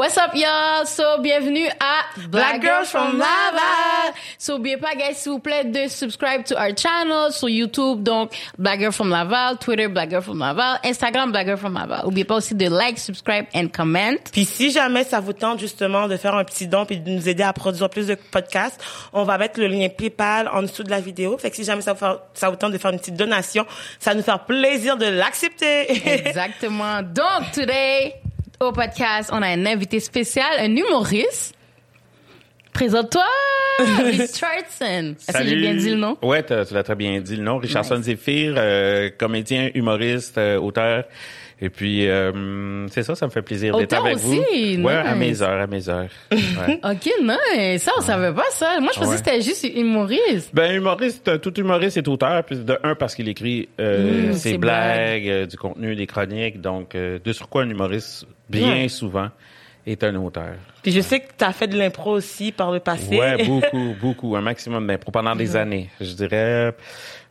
What's up, y'all? So, bienvenue à Black Girls from Laval. So, oubliez pas, guys, s'il vous plaît, de subscribe to our channel sur YouTube. Donc, Black Girl from Laval, Twitter, Black Girl from Laval, Instagram, Black Girl from Laval. Oubliez pas aussi de like, subscribe and comment. Puis si jamais ça vous tente justement de faire un petit don puis de nous aider à produire plus de podcasts, on va mettre le lien PayPal en dessous de la vidéo. Fait que si jamais ça vous, fait- ça vous tente de faire une petite donation, ça va nous faire plaisir de l'accepter. Exactement. Donc, today, au podcast, on a un invité spécial, un humoriste. Présente-toi, Richardson. Est-ce que j'ai bien dit le nom? Ouais, tu l'as très bien dit le nom. Richardson Zephyr, euh, comédien, humoriste, euh, auteur. Et puis, euh, c'est ça, ça me fait plaisir d'être avec aussi, vous. Ouais, à nice. mes heures, à mes heures. Ouais. Ok, nice. Ça, on savait pas ça. Moi, je pensais Ouais. que c'était juste humoriste. Ben humoriste, euh, tout humoriste est auteur. Puis de un parce qu'il écrit euh, Mm, ses blagues, euh, du contenu, des chroniques. Donc euh, de sur quoi un humoriste bien Ouais. souvent est un auteur. puis je sais que tu as fait de l'impro aussi par le passé. Ouais, beaucoup, beaucoup, un maximum d'impro pendant des années. Je dirais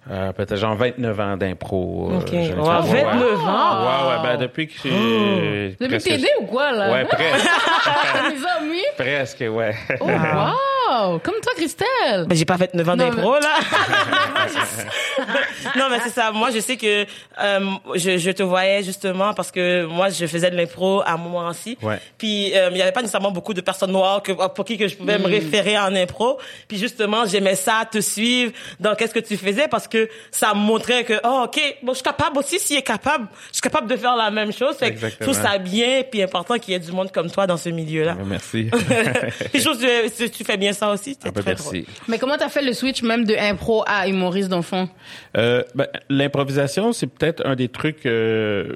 euh, peut-être genre 29 ans d'impro. euh, OK. j'ai- Wow, ouais, 29 ans? Ouais, ouais, ben depuis que j'ai. Depuis presque- t'aider ou quoi, là? Ouais, presque, Mes amis? presque, ouais. Oh, wow! Comme toi, Christelle. Ben, j'ai pas fait 9 ans d'impro, là. non, mais c'est ça. Moi, je sais que euh, je, je te voyais justement parce que moi, je faisais de l'impro à Montmorency. Ouais. Puis, euh, il y avait pas nécessairement beaucoup de personnes noires que, pour qui que je pouvais me référer en impro. Puis, justement, j'aimais ça, te suivre dans qu'est-ce que tu faisais parce que ça me montrait que, oh, OK, bon, je suis capable aussi, s'il est capable, je suis capable de faire la même chose. Fait que je trouve ça bien puis important qu'il y ait du monde comme toi dans ce milieu-là. Merci. puis, je trouve que tu, tu fais bien ça aussi. C'est Ah, ben, très drôle. merci. Mais comment t'as fait le switch même de impro à humoriste, dans le fond? Euh, ben, l'improvisation, c'est peut-être un des trucs, euh,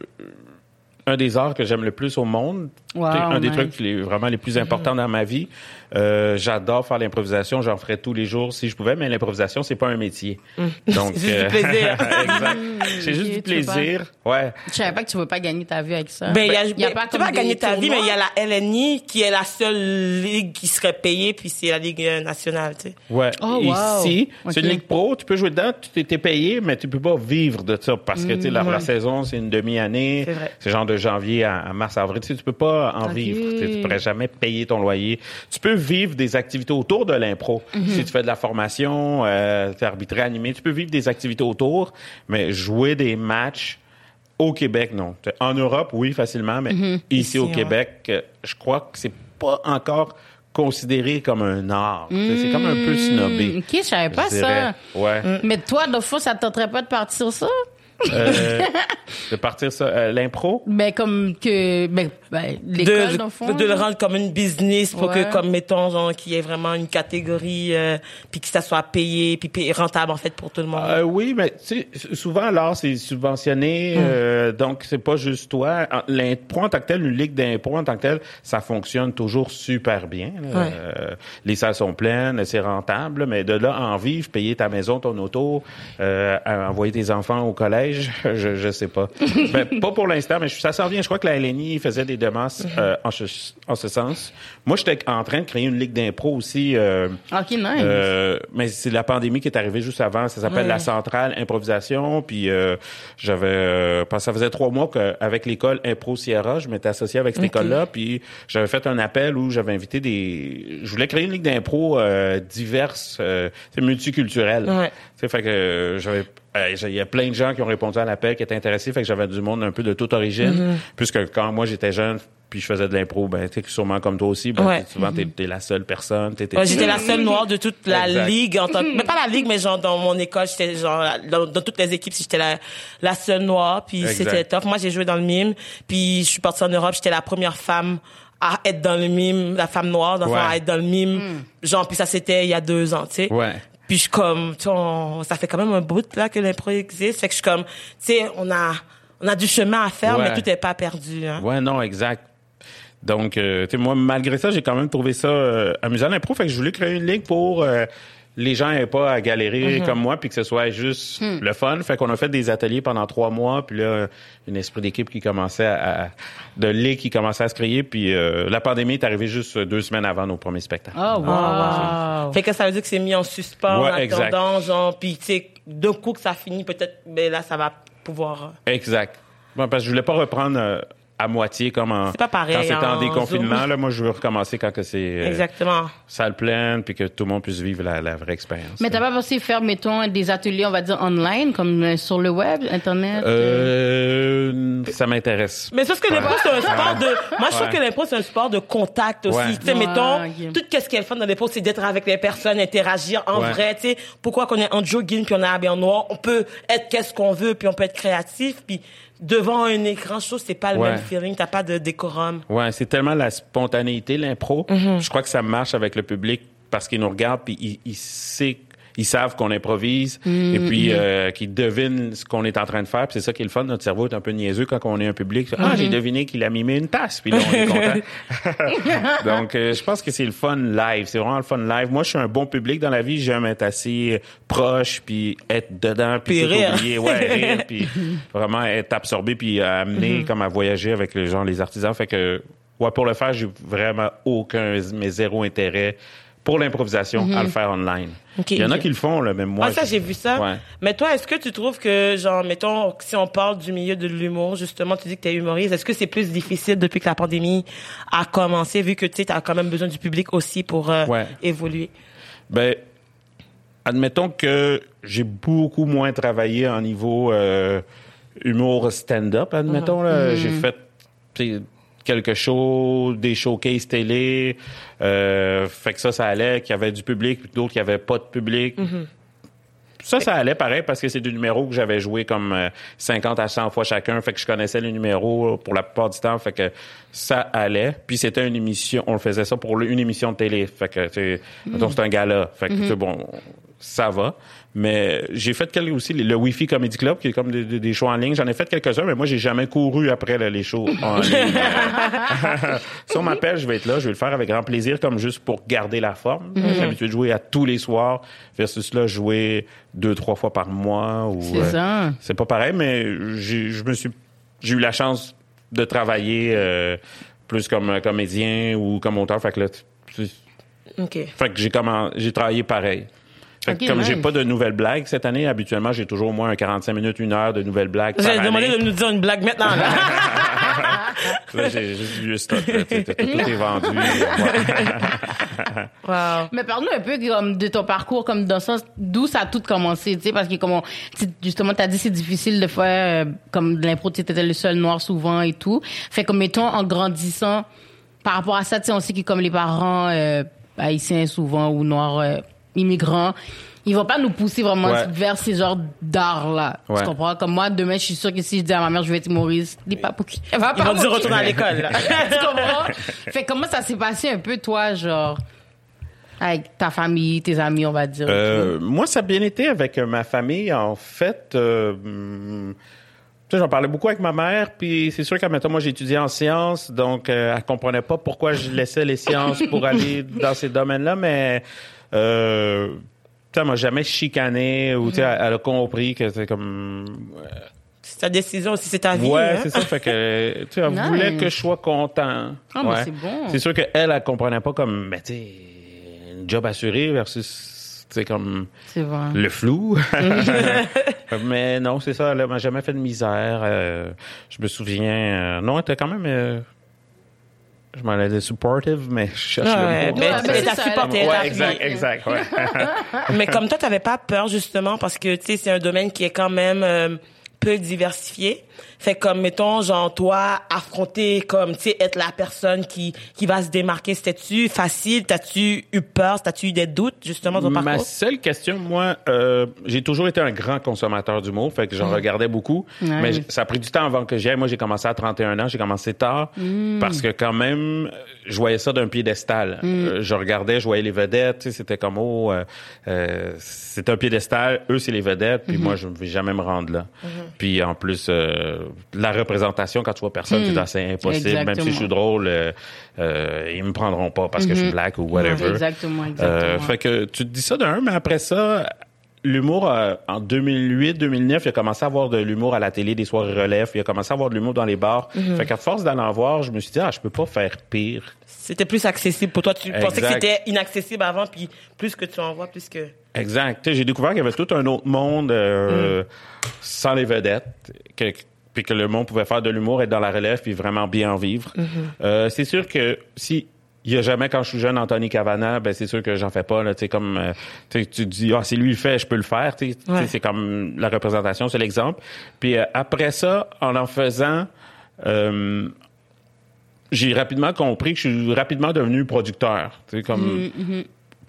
un des arts que j'aime le plus au monde. Wow, un des trucs les- vraiment les plus importants dans ma vie. Euh, J'adore faire l'improvisation, j'en ferais tous les jours si je pouvais, mais l'improvisation c'est pas un métier. Donc C'est juste du plaisir. exact. C'est juste du veux pas- plaisir. Ouais. Je savais pas que tu veux pas gagner ta vie avec ça. Ben, il y a, y a ben, pas tu vas gagner ta vie, mais il y a la LNI qui est la seule ligue qui serait payée, puis c'est la ligue euh, nationale, tu sais. Ouais. Oh, wow. Ici, c'est une ligue pro, tu peux jouer dedans, tu t'es- payé, mais tu peux pas vivre de ça parce que tu sais la, la saison c'est une demi-année, C'est genre de janvier à, à mars avril, tu sais, tu peux pas en vivre, tu pourrais jamais payer ton loyer. Tu peux vivre des activités autour de l'impro. Si tu fais de la formation, euh, tu es arbitré animé, tu peux vivre des activités autour, mais jouer des matchs au Québec non. En Europe oui facilement, mais ici, Ici, au ouais. Québec, euh, je crois que c'est pas encore considéré comme un art. C'est comme un peu snobé. Ok, je savais pas je ça. Ouais. Mais toi, de fois, ça te tenterait pas de partir ça? Euh, de partir ça, euh, l'impro? Ben, comme que, ben, ben De, l'école, dans le fond. de, le rendre comme une business pour Ouais. que, comme mettons, genre, qu'il y ait vraiment une catégorie, euh, puis que ça soit payé, puis payé- rentable, en fait, pour tout le monde. Euh, oui, mais tu sais, souvent l'art c'est subventionné, euh, donc c'est pas juste toi. L'impro en tant que tel, une ligue d'impro en tant que tel, ça fonctionne toujours super bien. là. Ouais. Euh, les salles sont pleines, c'est rentable, mais de là en vivre, payer ta maison, ton auto, euh, envoyer tes enfants au collège, je je sais pas. ben, pas pour l'instant, mais je- ça s'en vient. Je crois que la LNI faisait des demandes euh, en, ce, en ce sens. Moi, j'étais en train de créer une ligue d'impro aussi. euh, Ok, nice. euh, mais c'est la pandémie qui est arrivée juste avant. Ça s'appelle Ouais. la centrale improvisation. Puis euh, j'avais, euh, ça faisait trois mois qu'avec l'école Impro Sierra, je m'étais associé avec cette école-là. Puis j'avais fait un appel où j'avais invité des. Je voulais créer une ligue d'impro euh, diverse, euh, multiculturelle. Ouais. Fait que euh, euh, Il y a plein de gens qui ont répondu à l'appel, qui étaient intéressés, fait que j'avais du monde un peu de toute origine. Puisque quand moi j'étais jeune, puis je faisais de l'impro, ben tu sais, sûrement comme toi aussi, ben, Ouais. t'es- souvent t'es, t'es la seule personne. t'es- t'es- Ouais, j'étais la seule noire de toute la Exact. ligue en tant que, mais pas la ligue, mais genre dans mon école, j'étais genre dans, dans toutes les équipes, j'étais la, la seule noire, puis c'était tough. Moi, j'ai joué dans le mime, puis je suis partie en Europe, j'étais la première femme à être dans le mime, la femme noire, Ouais. à être dans le mime. Genre, puis ça c'était il y a deux ans, tu sais. Ouais. Puis je suis comme, tu sais, on- ça fait quand même un bout là que l'impro existe, fait que je suis comme, tu sais, on a, on a du chemin à faire, Ouais. mais tout est pas perdu. Hein. Ouais, non, exact. Donc, euh, tu sais, moi, malgré ça, j'ai quand même trouvé ça euh, amusant l'impro. Fait que je voulais créer une ligue pour euh, les gens n'aient pas à galérer Mm-hmm. comme moi, puis que ce soit juste Hmm. le fun. Fait qu'on a fait des ateliers pendant trois mois, puis là, une esprit d'équipe qui commençait à, de ligue qui commençait à se créer, puis euh, la pandémie est arrivée juste deux semaines avant nos premiers spectacles. Oh, wow. Ah, wow. Fait que ça veut dire que c'est mis en suspens Ouais, en exact. attendant, genre, puis tu sais, d'un coup que ça finit, peut-être, ben là, ça va pouvoir... euh, Exact. Bon, parce que je voulais pas reprendre euh, à moitié comme en. C'est pas pareil, Quand c'était en en déconfinement, Zoom. là, moi, je veux recommencer quand que c'est euh, Exactement. salle pleine, puis que tout le monde puisse vivre la, la vraie expérience. Mais t'as pas pensé faire, mettons, des ateliers, on va dire, online, comme euh, sur le web, Internet? euh? Ça m'intéresse. Mais c'est ce que Ouais. l'impro, c'est un sport de, moi, je trouve Ouais. que l'impro, c'est un sport de contact aussi. Ouais. Tu sais, Ouais, mettons, ok. tout ce qui est le fun dans l'impro, c'est d'être avec les personnes, interagir en Ouais. vrai, tu sais. Pourquoi qu'on est en jogging puis on est habillé en noir, on peut être qu'est-ce qu'on veut puis on peut être créatif puis devant un écran, je trouve c'est pas le Ouais. même feeling, t'as pas de décorum. Ouais, c'est tellement la spontanéité, l'impro. Mhm. Je crois que ça marche avec le public parce qu'ils nous regardent puis ils, ils savent ils savent qu'on improvise et puis euh, qu'ils devinent ce qu'on est en train de faire. Puis c'est ça qui est le fun. Notre cerveau est un peu niaiseux quand on est un public. Ah, j'ai deviné qu'il a mimé une tasse. Puis là, on est content. Donc, euh, je pense que c'est le fun live. C'est vraiment le fun live. Moi, je suis un bon public dans la vie. J'aime être assez proche puis être dedans puis, Puis oublier. Ouais, rire puis vraiment être absorbé puis euh, amener comme à voyager avec les gens, les artisans. Fait que, ouais, pour le faire, j'ai vraiment aucun, mais zéro intérêt pour l'improvisation à le faire online. Ok, Il y en a qui le font, là, même moi. ah, ça, j'ai vu ça. Ouais. Mais toi, est-ce que tu trouves que, genre, mettons, si on parle du milieu de l'humour, justement, tu dis que t'es humoriste, est-ce que c'est plus difficile depuis que la pandémie a commencé, vu que, tu sais, t'as quand même besoin du public aussi pour euh, Ouais. évoluer? Ben, admettons que j'ai beaucoup moins travaillé en niveau euh, humour stand-up, admettons. là. J'ai fait tu sais, quelques shows, des showcases télé. Euh, fait que ça, ça allait, qu'il y avait du public, puis d'autres qui avait pas de public. Ça, ça allait pareil parce que c'est des numéros que j'avais joué comme euh, 50 à 100 fois chacun. Fait que je connaissais les numéros pour la plupart du temps. Fait que ça allait. Puis c'était une émission, on le faisait ça pour une émission de télé. Fait que, tu mettons, c'est un gala. Fait que, sais, bon, ça va. Mais j'ai fait quelques aussi, le Wi-Fi Comedy Club, qui est comme des, shows en ligne. J'en ai fait quelques-uns, mais moi, j'ai jamais couru après là, les shows en ligne. si on m'appelle, je vais être là. Je vais le faire avec grand plaisir, comme juste pour garder la forme. Je suis habitué de jouer à tous les soirs versus là, jouer deux, trois fois par mois. ou C'est euh, ça. C'est pas pareil, mais j'ai, je me suis, j'ai eu la chance de travailler euh, plus comme comédien ou comme auteur. Fait que là, OK. fait que j'ai j'ai travaillé pareil. Fait que Ok, comme nice. j'ai pas de nouvelles blagues cette année, habituellement j'ai toujours au moins un 45 minutes, une heure de nouvelles blagues. demander année. de nous dire une blague maintenant. là. Là, j'ai juste du stock. là, tout, tout- tout est vendu. Ouais. wow. Mais parle-nous un peu comme de ton parcours, comme dans le sens d'où ça a tout commencé, tu sais, parce que comme on- tu- justement t'as dit c'est difficile de faire euh, comme de l'impro, tu étais le seul noir souvent et tout. Fait comme mettons en grandissant par rapport à ça, tu sais, on sait que comme les parents euh, haïtiens souvent ou noirs euh, immigrants, ils vont pas nous pousser vraiment Ouais. vers ces genres d'art là. Ouais. Tu comprends? Comme moi demain, je suis sûre que si je dis à ma mère je vais être humoriste, dis pas pour qui? Elle va Ils pas vont dire pour qui? retourne à l'école. tu comprends? Fait comment ça s'est passé un peu, toi, genre, avec ta famille, tes amis, on va dire? Euh, moi, ça a bien été avec euh, ma famille. En fait, euh, hum, tu sais, j'en parlais beaucoup avec ma mère. Puis c'est sûr qu'à maintenant, moi, étudié en sciences, donc euh, elle comprenait pas pourquoi je laissais les sciences pour aller dans ces domaines-là, mais euh, elle m'a jamais chicané ou tu sais, elle, elle a compris que c'est comme C'est ta décision aussi, c'est ta vie. Ouais, hein. c'est ça. Fait que, tu elle Nice. voulait que je sois content. Ah, mais c'est bon. C'est sûr qu'elle, elle comprenait pas comme, ben, tu sais, une job assuré versus, tu sais, comme C'est vrai. le flou. mais non, c'est ça. Elle m'a jamais fait de misère. Euh, je me souviens, euh, non, elle était quand même, euh, je m'en allais dire supportive, mais je cherche Ouais, le mot. mais t'as supporté. Ouais, exact, exact, ouais. Mais comme toi, t'avais pas peur justement parce que tu sais c'est un domaine qui est quand même euh, peu diversifié. Fait comme mettons genre toi affronter comme tu sais être la personne qui qui va se démarquer, c'était-tu facile? T'as-tu eu peur? T'as-tu eu des doutes justement dans ton Ma parcours? seule question, moi, euh, j'ai toujours été un grand consommateur d'humour, fait que j'en regardais beaucoup. Mais ça a pris du temps avant que j'y aille. Moi, j'ai commencé à 31 ans, j'ai commencé tard, parce que quand même, je voyais ça d'un piédestal. Euh, je regardais, je voyais les vedettes, c'était comme, oh, euh, euh, c'est un piédestal, eux, c'est les vedettes, puis moi, je ne vais jamais me rendre là. Puis en plus, euh, la représentation, quand tu vois personne, c'est assez impossible. Même si je suis Exactement. drôle, euh, euh, ils me prendront pas parce que je suis black ou whatever. Exactement, exactement. Euh, fait que tu te dis ça d'un, mais après ça, l'humour, euh, en 2008-2009, il a commencé à avoir de l'humour à la télé, des soirées relèves, il a commencé à avoir de l'humour dans les bars. Fait qu'à force d'aller en voir, je me suis dit, ah, je peux pas faire pire. C'était plus accessible pour toi. Tu pensais que c'était inaccessible avant, puis plus que tu en vois, plus que. Exact. J'ai découvert qu'il y avait tout un autre monde euh, sans les vedettes. Que, puis que le monde pouvait faire de l'humour, être dans la relève, puis vraiment bien en vivre. Mm-hmm. Euh, c'est sûr que si il y a jamais quand je suis jeune Anthony Cavana, ben c'est sûr que j'en fais pas là, tu comme euh, tu dis ah c'est lui le fait, je peux le faire, tu Ouais. c'est comme la représentation, c'est l'exemple. Puis euh, après ça, en en faisant euh, j'ai rapidement compris que je suis rapidement devenu producteur, tu sais comme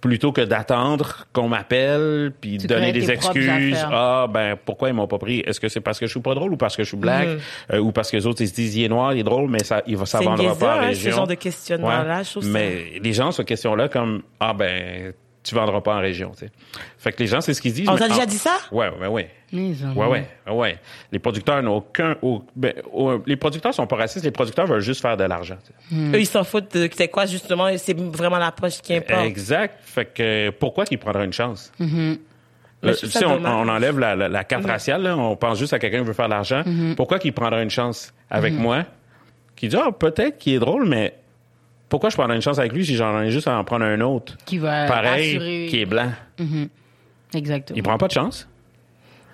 plutôt que d'attendre qu'on m'appelle puis Tu donner des excuses. Ah ben pourquoi ils m'ont pas pris? Est-ce que c'est parce que je suis pas drôle ou parce que je suis black? Mm-hmm. euh, ou parce que les autres ils se disent il est noir, il est drôle mais ça il va ça vendra pas en hein, région. ce genre de questionnement-là, je trouve ça- Mais les gens cette question là comme ah ben tu vendras pas en région, tu sais. Fait que les gens c'est ce qu'ils disent. On t'a déjà dit ça? Ouais, ouais, ouais. Ouais, ouais, ouais. Les producteurs n'ont aucun. au- ben, au- les producteurs sont pas racistes. Les producteurs veulent juste faire de l'argent. Eux, ils s'en foutent de c'est quoi, justement, c'est vraiment l'approche qui importe. Exact. Fait que pourquoi qu'ils prendraient une chance? Sais, ça on, enlève la, la- la carte raciale, là, on pense juste à quelqu'un qui veut faire de l'argent. Pourquoi qu'il prendrait une chance avec moi? Qui dit, ah, peut-être qu'il est drôle, mais pourquoi je prendrais une chance avec lui si j'en ai juste à en prendre un autre? Qui va Pareil, assurer. qui est blanc? Exactement. Il prend pas de chance.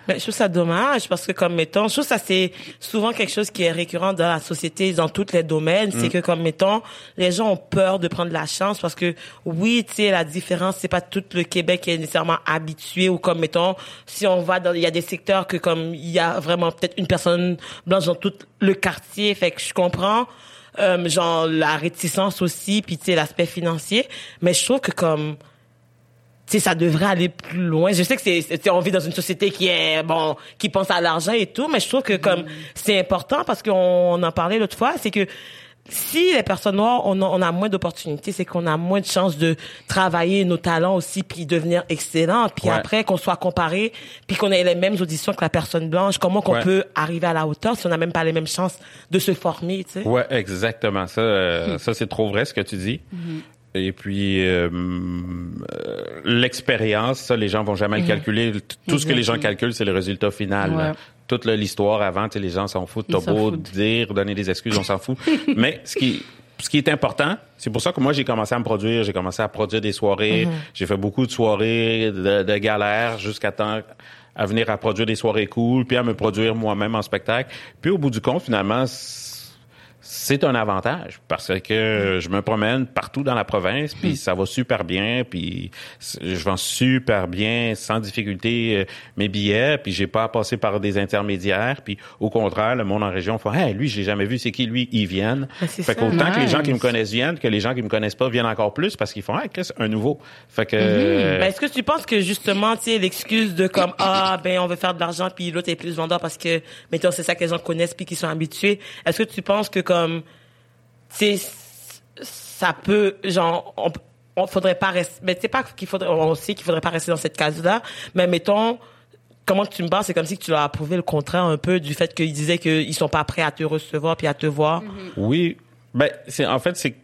Mais je trouve ça dommage parce que comme mettons, je trouve ça c'est souvent quelque chose qui est récurrent dans la société dans tous les domaines, c'est que comme mettons, les gens ont peur de prendre la chance parce que oui, tu sais la différence, c'est pas tout le Québec qui est nécessairement habitué ou comme mettons, si on va dans il y a des secteurs que comme il y a vraiment peut-être une personne blanche dans tout le quartier, fait que je comprends euh, genre la réticence aussi puis tu sais l'aspect financier, mais je trouve que comme sais, ça devrait aller plus loin. Je sais que c'est, on vit dans une société qui est, bon, qui pense à l'argent et tout, mais je trouve que comme, c'est important parce qu'on on en parlait l'autre fois, c'est que si les personnes noires, on a, on a moins d'opportunités, c'est qu'on a moins de chances de travailler nos talents aussi puis devenir excellent. Puis Ouais. après, qu'on soit comparé puis qu'on ait les mêmes auditions que la personne blanche, comment qu'on Ouais. peut arriver à la hauteur si on n'a même pas les mêmes chances de se former, tu sais? Ouais, exactement. Ça, euh, ça c'est trop vrai ce que tu dis. Et puis euh, euh, l'expérience, ça, les gens vont jamais le calculer. T- Tout ce que les gens calculent, c'est le résultat final. Ouais. Toute l'histoire avant, les gens s'en foutent. T'as beau foutent. dire, donner des excuses, on s'en fout. Mais ce qui ce qui est important, c'est pour ça que moi j'ai commencé à me produire, j'ai commencé à produire des soirées, j'ai fait beaucoup de soirées de, de galères jusqu'à temps à venir à produire des soirées cool, puis à me produire moi-même en spectacle. Puis au bout du compte, finalement, c'est un avantage parce que je me promène partout dans la province, puis ça va super bien, puis je vends super bien, sans difficulté euh, mes billets, puis j'ai pas à passer par des intermédiaires, puis au contraire, le monde en région fait hey, lui, je l'ai jamais vu, c'est qui lui, ils viennent. Ben, c'est fait ça. qu'autant que les gens qui me connaissent viennent, que les gens qui me connaissent pas viennent encore plus parce qu'ils font hey, Chris, un nouveau. Fait que Ben, est-ce que tu penses que justement, tu sais, l'excuse de comme ah ben on veut faire de l'argent puis l'autre est plus vendeur parce que mettons c'est ça que les gens connaissent puis qu'ils sont habitués. Est-ce que tu penses que comme tu sais ça peut genre on, on faudrait pas rester mais tu sais pas qu'il faudrait on sait qu'il faudrait pas rester dans cette case là mais mettons comment tu me parles c'est comme si tu leur as prouvé le contraire un peu du fait qu'ils disaient qu'ils sont pas prêts à te recevoir puis à te voir. Oui. Ben, c'est, en fait, c'est,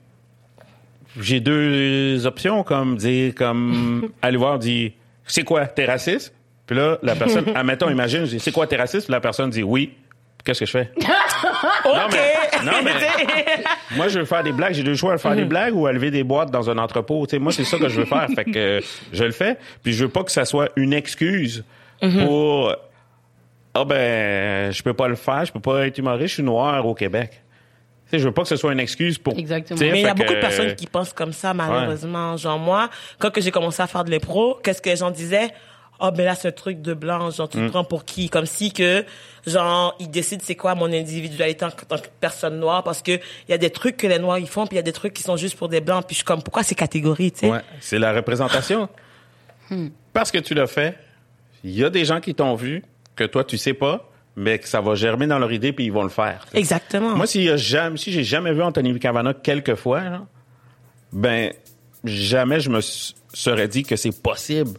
j'ai deux options, comme dire, comme, aller voir, dire, c'est quoi, t'es raciste? Puis là, la personne, admettons, imagine, je dis, c'est quoi, t'es raciste? Puis la personne dit oui. Qu'est-ce que je fais? OK. mais- non, mais- Moi, je veux faire des blagues. J'ai deux choix, à faire des blagues ou à lever des boîtes dans un entrepôt. Tu sais, moi, c'est ça que je veux faire. Fait que euh, je le fais. Puis je veux pas que ça soit une excuse pour ah ben je peux pas le faire, je peux pas être humoriste, je suis noir au Québec. Tu sais, je veux pas que ce soit une excuse pour. Exactement. Mais il y a beaucoup que- de personnes qui pensent comme ça, malheureusement. Genre, moi, quand que j'ai commencé à faire de l'impro, qu'est-ce que les gens disaient? Oh, ben là, c'est un truc de blanc. Genre, tu te prends pour qui? Comme si que, genre, ils décident c'est quoi mon individualité en tant que personne noire parce que il y a des trucs que les noirs ils font puis il y a des trucs qui sont juste pour des blancs. Puis je suis comme, pourquoi ces catégories, tu sais? Ouais, c'est la représentation. Parce que tu l'as fait, il y a des gens qui t'ont vu que toi tu sais pas, mais que ça va germer dans leur idée puis ils vont le faire. Exactement. Moi, s'il y a jamais, si j'ai jamais vu Anthony Cavana quelques fois, là, ben jamais je me serais dit que c'est possible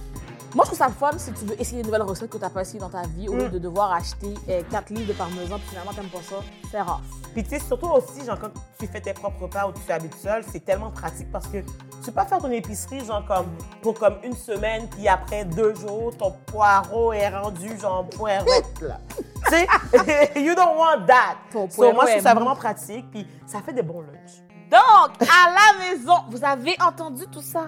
Moi, je trouve ça fun si tu veux essayer une nouvelle recette que tu n'as pas essayé dans ta vie au lieu de devoir acheter 4 livres de parmesan puis finalement, t'aimes pas ça. C'est rare. Puis tu sais, surtout aussi, genre, quand tu fais tes propres repas ou tu habites seul, c'est tellement pratique parce que tu peux pas faire ton épicerie, genre, comme, pour comme une semaine, puis après deux jours, ton poireau est rendu, genre, poireauette, là. tu sais, you don't want that. Ton So, poireau moi, je trouve ça vraiment pratique, puis ça fait des bons lunchs. Donc, à la maison, vous avez entendu tout ça?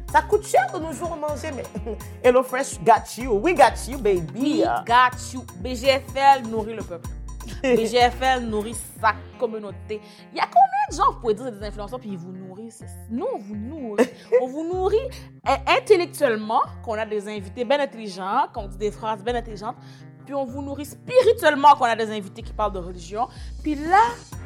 ça coûte cher de nos jours manger, mais Hello Fresh got you. We got you, baby. We got you. BGFL nourrit le peuple. BGFL nourrit sa communauté. Il y a combien de gens, vous pouvez dire, des influenceurs, puis ils vous nourrissent? Nous, on vous nourrit. on vous nourrit euh, intellectuellement, qu'on a des invités bien intelligents, qu'on dit des phrases bien intelligentes, puis on vous nourrit spirituellement, qu'on a des invités qui parlent de religion. Puis là,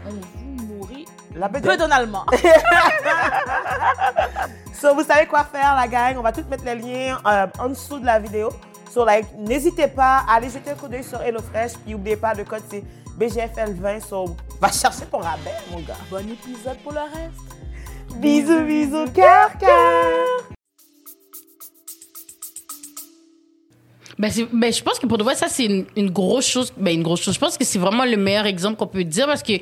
on vous nourrit La bedaine. bedonalement. So, vous savez quoi faire, la gang. On va tout mettre les liens euh, en dessous de la vidéo. So, like, n'hésitez pas à aller jeter un coup d'œil sur HelloFresh. Puis, n'oubliez pas, le code, c'est BGFL20. So, va chercher ton rabais, mon gars. bon épisode pour le reste. Bisous, bisous, cœur, cœur. Ben, ben, je pense que pour de vrai, ça, c'est une, une grosse chose. Ben, une grosse chose. Je pense que c'est vraiment le meilleur exemple qu'on peut dire parce que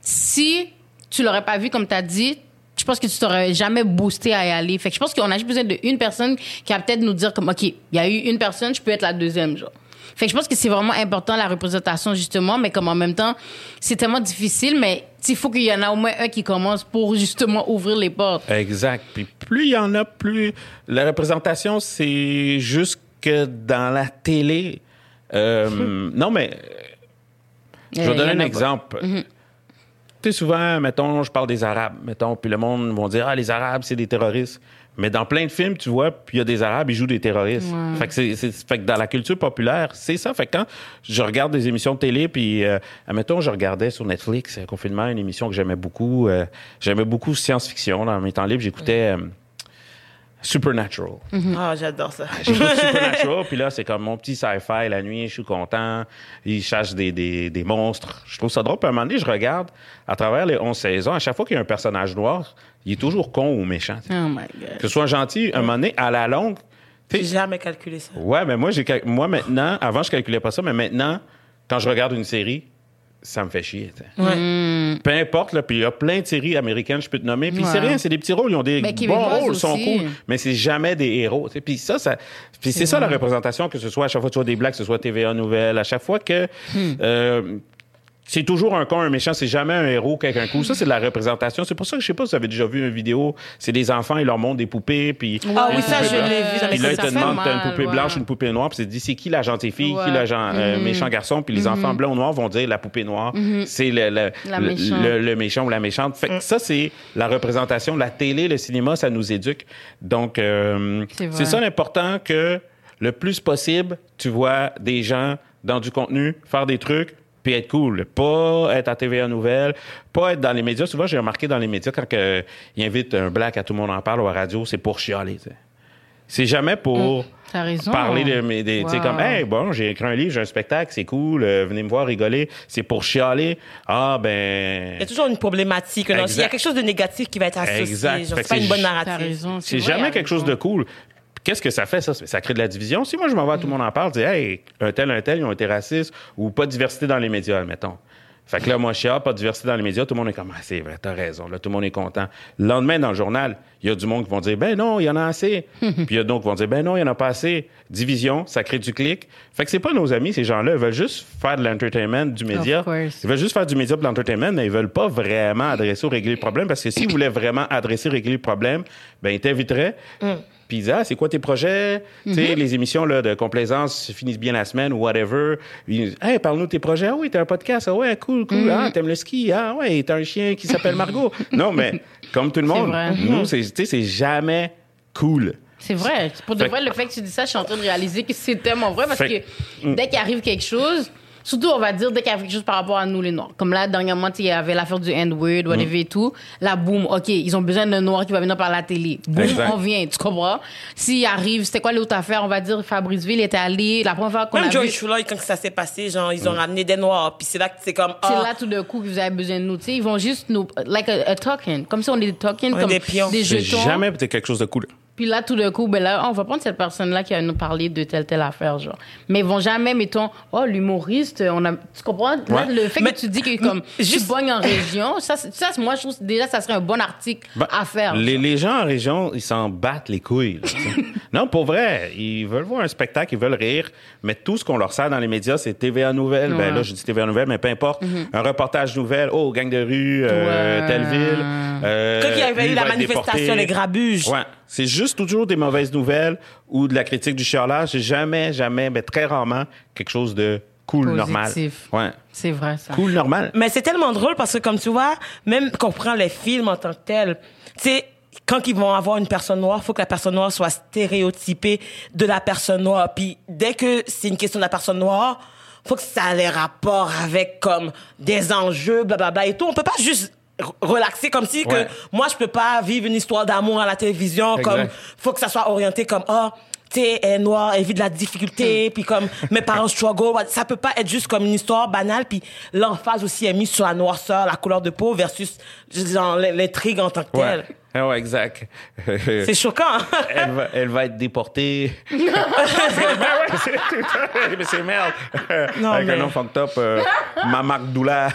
si tu l'aurais pas vu comme tu as dit, je pense que tu t'aurais jamais boosté à y aller. Fait que je pense qu'on a juste besoin d'une personne qui va peut-être nous dire comme, OK, il y a eu une personne, je peux être la deuxième, genre. Fait que je pense que c'est vraiment important la représentation, justement, mais comme en même temps, c'est tellement difficile, mais il faut qu'il y en a au moins un qui commence pour justement ouvrir les portes. Exact. Puis plus il y en a, plus la représentation, c'est juste que dans la télé. euh, non, mais je Euh, vais il y donner un exemple. Tu sais, souvent, mettons, je parle des Arabes, mettons, puis le monde va dire, ah, les Arabes, c'est des terroristes. Mais dans plein de films, tu vois, puis il y a des Arabes, ils jouent des terroristes. Fait, que c'est, c'est- fait que dans la culture populaire, c'est ça. Fait que quand je regarde des émissions de télé, puis, euh, admettons, je regardais sur Netflix, euh, confinement, une émission que j'aimais beaucoup. euh, j'aimais beaucoup science-fiction. Dans mes temps libres, j'écoutais euh, Supernatural. Ah, j'adore ça. J'écoute Supernatural, puis là, c'est comme mon petit sci-fi la nuit, je suis content. Ils chassent des, des, des monstres. Je trouve ça drôle. Puis à un moment donné, je regarde à travers les 11 saisons, à chaque fois qu'il y a un personnage noir, il est toujours con ou méchant. Oh my God. Que ce soit gentil, à un moment donné, à la longue. tu J'ai jamais calculé ça. Ouais, mais moi, j'ai, cal- moi, maintenant, avant, je calculais pas ça, mais maintenant, quand je regarde une série, ça me fait chier. Ouais. Peu importe, là, puis il y a plein de séries américaines, je peux te nommer. Puis Ouais. c'est rien, c'est des petits rôles, ils ont des Ben, bons rôles, ils sont cool, mais c'est jamais des héros. tu sais. Puis ça, ça, puis c'est ça la représentation, que ce soit à chaque fois que tu vois des blagues, que ce soit TVA Nouvelle, à chaque fois que Hmm. euh, c'est toujours un con, un méchant, c'est jamais un héros quelqu'un coup. Ça, c'est de la représentation. C'est pour ça que je sais pas si vous avez déjà vu une vidéo, c'est des enfants, ils leur montrent des poupées, puis Ah oui, ça, je l'ai vu. Puis là, ils te demandent, t'as une poupée blanche, une poupée noire, puis c'est dit, c'est qui la gentille fille, qui le euh, Mhm. méchant garçon, puis les enfants blancs ou noirs vont dire la poupée noire, c'est le, le, le- méchant ou la méchante. Fait que ça, c'est la représentation. La télé, le cinéma, ça nous éduque. Donc, euh, c'est ça l'important que le plus possible, tu vois des gens dans du contenu faire des trucs puis être cool. Pas être à TVA Nouvelle, pas être dans les médias. Souvent, j'ai remarqué dans les médias, quand ils invitent un black à tout le monde en parle ou à la radio, c'est pour chialer. C'est jamais pour T'as raison. parler de mes des, tu sais Wow. comme hey bon j'ai écrit un livre j'ai un spectacle c'est cool euh, venez me voir rigoler c'est pour chialer ah ben Il y a toujours une problématique. Il y a quelque chose de négatif qui va être associé. Exact. Genre, Fait C'est pas une bonne T'as narrative. raison. c'est vrai, jamais quelque chose de cool Qu'est-ce que ça fait, ça? Ça crée de la division. Si moi, je m'en vais, tout le monde en parle, dis, hey, un tel, un tel, ils ont été racistes ou pas de diversité dans les médias, mettons. Fait que là, moi, je suis, pas de diversité dans les médias. Tout le monde est comme, ah, c'est vrai, t'as raison. Là, tout le monde est content. Le lendemain, dans le journal, il y a du monde qui vont dire, ben non, il y en a assez. Puis il y a d'autres qui vont dire, ben non, il y en a pas assez. Division, ça crée du clic. Fait que c'est pas nos amis, ces gens-là. Ils veulent juste faire de l'entertainment, du média. Ils veulent juste faire du média pour l'entertainment, mais ils veulent pas vraiment adresser ou régler le problème. Parce que s'ils voulaient vraiment adresser, régler le problème, ben, ils t'inviteraient. Puis ils ah, c'est quoi tes projets? Tu sais, les émissions là, de complaisance finissent bien la semaine ou whatever. Ils disent, hey, parle-nous de tes projets. Ah oui, t'as un podcast. Ah ouais, cool, cool. Ah, t'aimes le ski. Ah ouais, t'as un chien qui s'appelle Margot. non, mais comme tout le monde, nous, c'est, tu sais, c'est jamais cool. C'est vrai. Pour de Fait vrai, le fait que tu dis ça, je suis en train de réaliser que c'est tellement vrai parce Fait que dès qu'il arrive quelque chose, surtout, on va dire, dès qu'il arrive quelque chose par rapport à nous, les Noirs. Comme là, dernièrement, il y avait l'affaire du N-word, whatever et tout. Là, boum, OK, ils ont besoin d'un Noir qui va venir par la télé. Boum, on vient, tu comprends? S'il arrive, c'était quoi l'autre affaire? On va dire, Fabriceville était allé, la première fois qu'on a Même vu... George Floyd, quand ça s'est passé, genre, ils ont ramené des Noirs. Puis c'est là que c'est comme, C'est ah, là tout d'un coup que vous avez besoin de nous. Tu sais, ils vont juste nous. Like a, a token. Comme si on est des tokens, On est comme des pions. des jetons. jamais peut-être quelque chose de cool. Puis là, tout d'un coup, ben là, on va prendre cette personne-là qui va nous parler de telle, telle affaire, genre. Mais ils vont jamais, mettons, oh, l'humoriste, on a, tu comprends? Là, Ouais. le fait Mais- que tu dis que, comme, juste- tu en région, ça, ça, moi, je trouve que déjà, ça serait un bon article Ben, à faire. Les, les gens en région, ils s'en battent les couilles. là, non, pour vrai, ils veulent voir un spectacle, ils veulent rire, mais tout ce qu'on leur sert dans les médias, c'est TVA Nouvelles. Ouais. Ben là, je dis TVA Nouvelles, mais peu importe. Un reportage nouvelle, oh, gang de rue, euh, Ouais. telle ville. Euh, quand il y avait eu la manifestation, déporté. les grabuges. Ouais. C'est juste toujours des mauvaises nouvelles ou de la critique du chialage. C'est jamais, jamais, mais très rarement quelque chose de cool, normal. Positif. Ouais. C'est vrai, ça. Cool, normal. Mais c'est tellement drôle parce que, comme tu vois, même qu'on prend les films en tant que tels, tu sais, quand ils vont avoir une personne noire, faut que la personne noire soit stéréotypée de la personne noire. Puis dès que c'est une question de la personne noire, faut que ça ait les rapports avec comme des enjeux, blablabla et tout. On peut pas juste r- relaxer comme si Ouais. que moi je peux pas vivre une histoire d'amour à la télévision Exact. comme faut que ça soit orienté comme oh tu est noire elle vit de la difficulté Hmm. puis comme mes parents struggle ça peut pas être juste comme une histoire banale puis l'emphase aussi est mise sur la noirceur la couleur de peau versus genre l- l'intrigue en tant que telle Ouais. Ah ouais, exact. c'est choquant hein? elle, va, elle va être déportée. Ben ouais, c'est tout ça. Mais c'est merde. Non, Avec mais- un nom fucked up, euh, Mama Doula.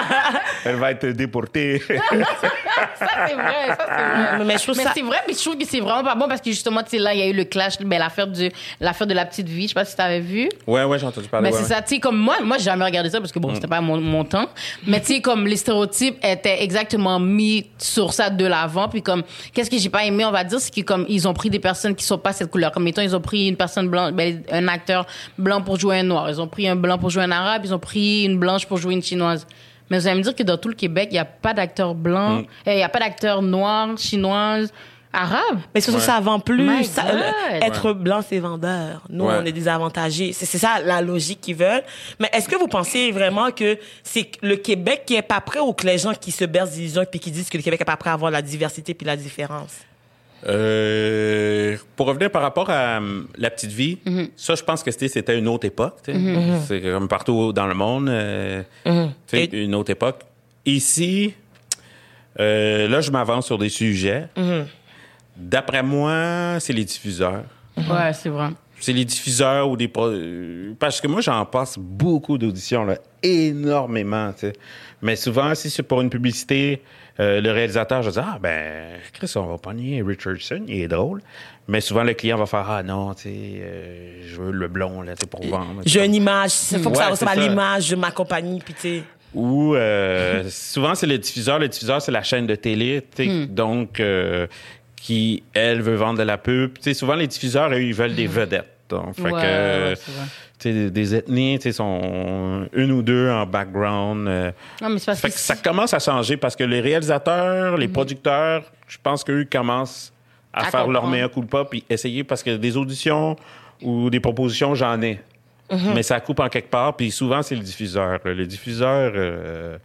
elle va être déportée. Ça, c'est vrai, ça, c'est vrai. Mais je trouve ça- c'est vrai, mais je trouve que c'est vraiment pas bon parce que justement, tu sais, là, il y a eu le clash, ben, l'affaire du, l'affaire de la petite vie. Je sais pas si t'avais vu. ouais, ouais, j'ai entendu parler. Mais ouais, c'est ça, tu sais, comme moi, moi, j'ai jamais regardé ça parce que Mm. bon, c'était pas mon, mon temps. Mais tu sais, comme les stéréotypes étaient exactement mis sur ça de l'avant. Puis comme, qu'est-ce que j'ai pas aimé, on va dire, c'est que comme, ils ont pris des personnes qui sont pas cette couleur. Comme, mettons, ils ont pris une personne blanche, ben, un acteur blanc pour jouer un noir. Ils ont pris un blanc pour jouer un arabe. Ils ont pris une blanche pour jouer une chinoise. Mais vous allez me dire que dans tout le Québec, il y a pas d'acteur blanc, Mm. eh, il y a pas d'acteur noir, chinoise, arabe? mais surtout Ouais. ça vend plus Ça- euh, être blanc c'est vendeur nous Ouais. on est désavantagés c'est c'est ça la logique qu'ils veulent mais est-ce que vous pensez vraiment que c'est le Québec qui est pas prêt ou que les gens qui se bercent d'illusions puis qui disent que le Québec est pas prêt à avoir la diversité puis la différence? Euh, pour revenir par rapport à hum, la petite vie, Mhm. ça, je pense que c'était c'était une autre époque. tu sais. C'est comme partout dans le monde, euh, Mhm. Et- une autre époque. Ici, euh, là, je m'avance sur des sujets. D'après moi, c'est les diffuseurs. Ouais, c'est vrai. C'est les diffuseurs ou des... pro- euh, Parce que moi, j'en passe beaucoup d'auditions, là, énormément, tu sais. Mais souvent, si c'est pour une publicité, euh, le réalisateur, je dis, ah, ben, Chris, on va pogner Richardson, il est drôle. Mais souvent, le client va faire, ah, non, tu sais, euh, je veux le blond, là, tu sais, pour vendre. j'ai une image il faut que ça ressemble à l'image de ma compagnie puis tu sais Ou euh, souvent c'est le diffuseur. Le diffuseur c'est la chaîne de télé, tu sais, donc euh, qui elle veut vendre de la pub. Tu sais, souvent les diffuseurs eux, ils veulent des vedettes. Donc, fait Ouais, que ouais, des, des ethnies, tu sais, sont une ou deux en background. euh. Non, mais fait que ça commence à changer parce que les réalisateurs, les producteurs, je pense qu'eux commencent à, À faire leur meilleur coup de pas puis essayer parce que des auditions ou des propositions, j'en ai. Mais ça coupe en quelque part, puis souvent, c'est le diffuseur. Le diffuseur, euh,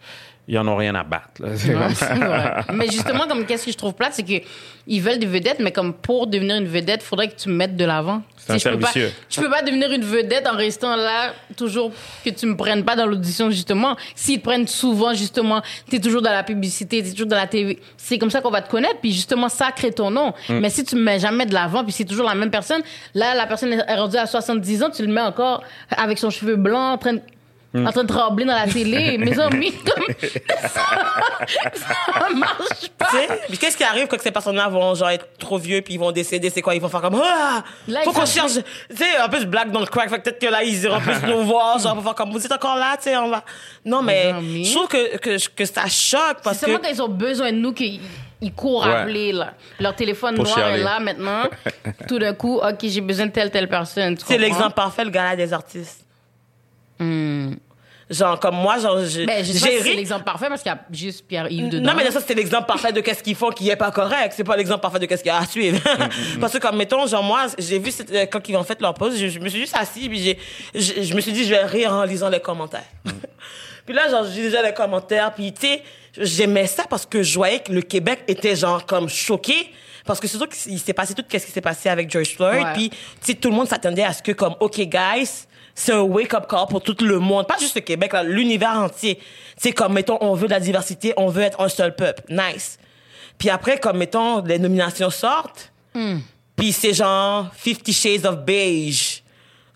ils en ont rien à battre. là. C'est Ouais, mais justement, comme qu'est-ce que je trouve plate, c'est que ils veulent des vedettes, mais comme pour devenir une vedette, faudrait que tu me mettes de l'avant. C'est un je peux pas, je peux pas devenir une vedette en restant là toujours que tu me prennes pas dans l'audition justement. S'ils te prennent souvent justement, t'es toujours dans la publicité, t'es toujours dans la TV. C'est comme ça qu'on va te connaître, puis justement ça crée ton nom. Mm. Mais si tu me mets jamais de l'avant, puis c'est toujours la même personne, là la personne est rendue à 70 ans, tu le mets encore avec son cheveu blanc, en train de Mm. en train de trembler dans la télé. Mes amis, comme ça, ça marche pas. Tu sais, puis qu'est-ce qui arrive quand ces personnes-là vont genre être trop vieux puis ils vont décéder, c'est quoi ils vont faire comme ah Là, faut qu'on cherche, tu sais un peu je blague dans le crack, peut-être que là ils iront plus nous voir, genre pour faire comme vous êtes encore là, tu sais on va. Non mais je trouve que que que ça choque parce C'est seulement quand ils ont besoin de nous qu'ils ils courent Ouais. appeler, là. Leur téléphone Pour noir chialer. est là maintenant. Tout d'un coup, OK, j'ai besoin de telle, telle personne. c'est l'exemple parfait le gala des artistes. Hmm. Genre comme moi genre je- Ben, je sais pas j'ai si c'est l'exemple parfait parce qu'il y a juste Pierre-Yves dedans. Non, mais ça, c'était l'exemple parfait de qu'est-ce qu'ils font qui est pas correct. C'est pas l'exemple parfait de qu'est-ce qu'il y a à suivre. Parce que, comme, mettons, genre, moi, j'ai vu, cette- euh, quand ils ont fait leur pause, je, je me suis juste assis, puis j'ai, je, je me suis dit, je vais rire en lisant les commentaires. puis là, genre, j'ai déjà les commentaires, puis, tu sais, j'aimais ça parce que je voyais que le Québec était, genre, comme choqué. Parce que surtout qu'il s'est passé tout ce qui s'est passé avec George Floyd, Ouais. puis, tu sais, tout le monde s'attendait à ce que, comme, OK, guys, c'est un wake-up call pour tout le monde. Pas juste le Québec, l'univers entier. C'est comme, mettons, on veut de la diversité, on veut être un seul peuple. Nice. Puis après, comme, mettons, les nominations sortent, puis c'est genre Fifty Shades of Beige.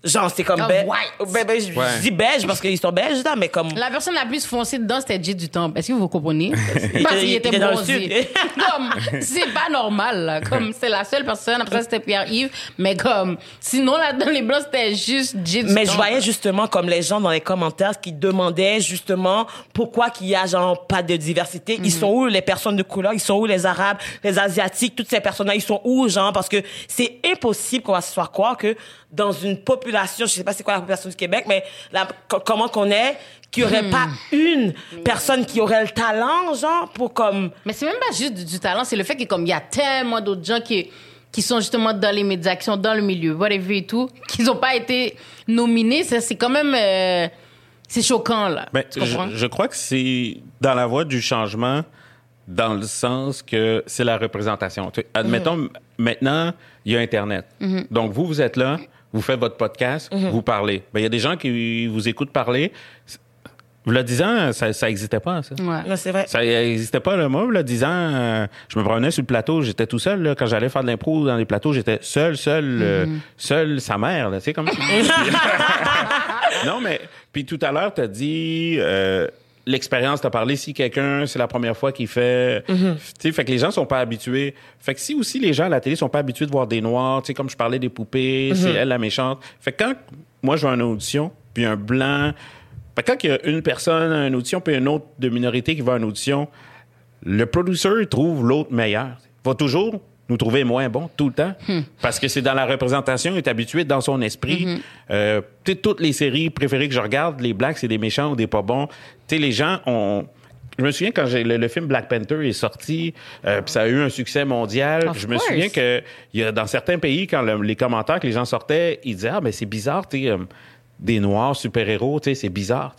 Genre, c'est comme... Of be- white. be- be- je Ouais. dis beige parce qu'ils sont belges, là, mais comme... La personne la plus foncée dedans, c'était Jay du Temple. Est-ce que vous comprenez? Il Parce était- qu'il il était était dans le bronzé. comme, c'est pas normal, là. Comme, c'est la seule personne. Après ça, c'était Pierre-Yves. Mais comme, sinon, là, dans les blancs, c'était juste Jay du Mais je Temple. voyais justement comme les gens dans les commentaires qui demandaient justement pourquoi qu'il y a genre pas de diversité. Mhm. Ils sont où les personnes de couleur? Ils sont où les Arabes, les Asiatiques, toutes ces personnes-là? Ils sont où, genre? Parce que c'est impossible qu'on va se faire croire que dans une population, je sais pas c'est quoi la population du Québec, mais la, comment qu'on est, qu'il y aurait pas Hmm. une personne qui aurait le talent, genre, pour comme... Mais c'est même pas juste du, du talent, c'est le fait que comme il y a tellement d'autres gens qui qui sont justement dans les médias, qui sont dans le milieu, whatever et tout, qui n'ont pas été nominés, ça c'est quand même euh, c'est choquant là. Ben, tu comprends? je, je crois que c'est dans la voie du changement, dans le sens que c'est la représentation. Tu sais, Admettons, Mhm. m- maintenant, il y a Internet. Donc, vous, vous êtes là, vous faites votre podcast, Mhm. vous parlez. Ben, il y a des gens qui vous écoutent parler. Vous le disant, ça n'existait pas, ça. Ouais. Non, c'est vrai. Ça n'existait pas, le mot, là, disant, euh, je me promenais sur le plateau, j'étais tout seul, là, quand j'allais faire de l'impro dans les plateaux, j'étais seul, seul, euh, seul, sa mère, là, tu sais, comme Non, mais, puis tout à l'heure, t'as dit, euh, l'expérience, t'as parlé, si quelqu'un, c'est la première fois qu'il fait, tu sais, fait que les gens sont pas habitués. Fait que si aussi les gens à la télé sont pas habitués de voir des noirs, tu sais, comme je parlais des poupées, c'est elle la méchante. Fait que quand moi, je vais à une audition, puis un blanc, fait que quand il y a une personne à une audition, puis une autre de minorité qui va à une audition, le producer il trouve l'autre meilleur. Il va toujours nous trouver moins bon tout le temps parce que c'est dans la représentation, il est habitué dans son esprit. Sais, toutes les séries préférées que je regarde, les blacks, c'est des méchants ou des pas bons. Tu les gens ont... Je me souviens quand j'ai- le, le film Black Panther est sorti, euh, puis ça a eu un succès mondial. Of je me course. souviens que il y a dans certains pays, quand le- les commentaires que les gens sortaient, ils disaient ah ben c'est bizarre, tu euh, des noirs super héros, tu sais, c'est bizarre.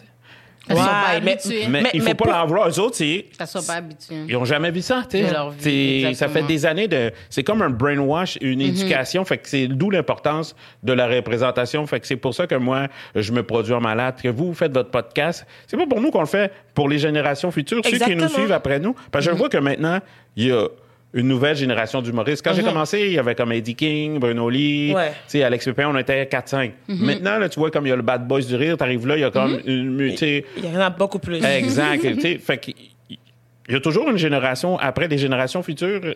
Ils sont pas mais- habitués. Mais, Mais- il faut mais pas pour- leur vouloir. Eux autres, c'est Ils sont pas habitués. ils ont jamais vu ça, tu sais. Ça fait des années de. C'est comme un brainwash, une Mhm. éducation. Fait que c'est d'où l'importance de la représentation. Fait que c'est pour ça que moi, je me produis en malade. Que vous, vous faites votre podcast. C'est pas pour nous qu'on le fait, pour les générations futures, ceux qui nous suivent après nous. Parce que Mhm. je vois que maintenant, il y a une nouvelle génération d'humoristes. Quand j'ai commencé, il y avait comme Eddie King, Bruno Lee, Ouais. tu sais, Alex Pépin, on était 4-5. Mhm. Maintenant, là, tu vois, comme il y a le Bad Boys du rire, t'arrives là, il y a comme une, tu sais, Il y en a beaucoup plus. Exact. tu sais, fait qu'il il y a toujours une génération, après les générations futures, euh,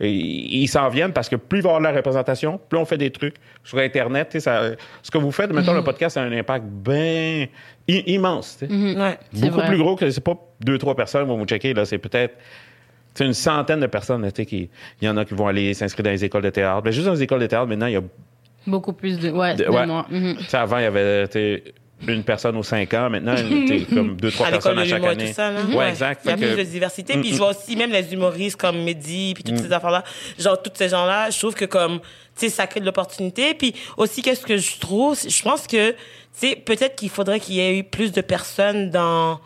ils s'en viennent parce que plus il va y avoir de la représentation, plus on fait des trucs sur Internet. tu sais, Ça, ce que vous faites, mettons, le podcast a un impact bien immense. tu sais. Ouais. Beaucoup vrai. plus gros que c'est pas deux, trois personnes qui vont vous checker. Là, c'est peut-être sais, une centaine de personnes. là, tu sais, qui, il y en a qui vont aller s'inscrire dans les écoles de théâtre. Mais juste dans les écoles de théâtre, maintenant, il y a Beaucoup plus de ouais, de- de ouais. noirs. Mhm. Tu sais, avant, il y avait tu sais, une personne aux cinq ans. Maintenant, sais, comme deux, trois à personnes à chaque et année. tout ça, là. Ouais, exact. Il y a plus que- Mm, de diversité. Puis je vois aussi même les humoristes comme Mehdi, puis toutes ces affaires-là. Genre, tous ces gens-là, je trouve que comme, tu sais, ça crée de l'opportunité. Puis aussi, qu'est-ce que je trouve, je pense que, tu sais, peut-être qu'il faudrait qu'il y ait eu plus de personnes dans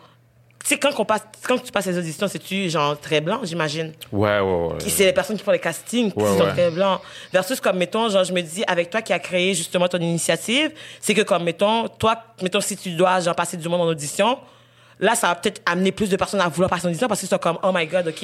sais, quand, on passe, quand tu passes les auditions, c'est-tu genre très blanc, j'imagine? Ouais, ouais, ouais. C'est les personnes qui font les castings qui Ouais, sont ouais. très blancs? Versus, comme, mettons, genre, je me dis, avec toi qui a créé justement ton initiative, c'est que, comme, mettons, toi, mettons, si tu dois, genre, passer du monde en audition, là, ça va peut-être amener plus de personnes à vouloir passer en audition parce qu'ils sont comme, oh my god, OK,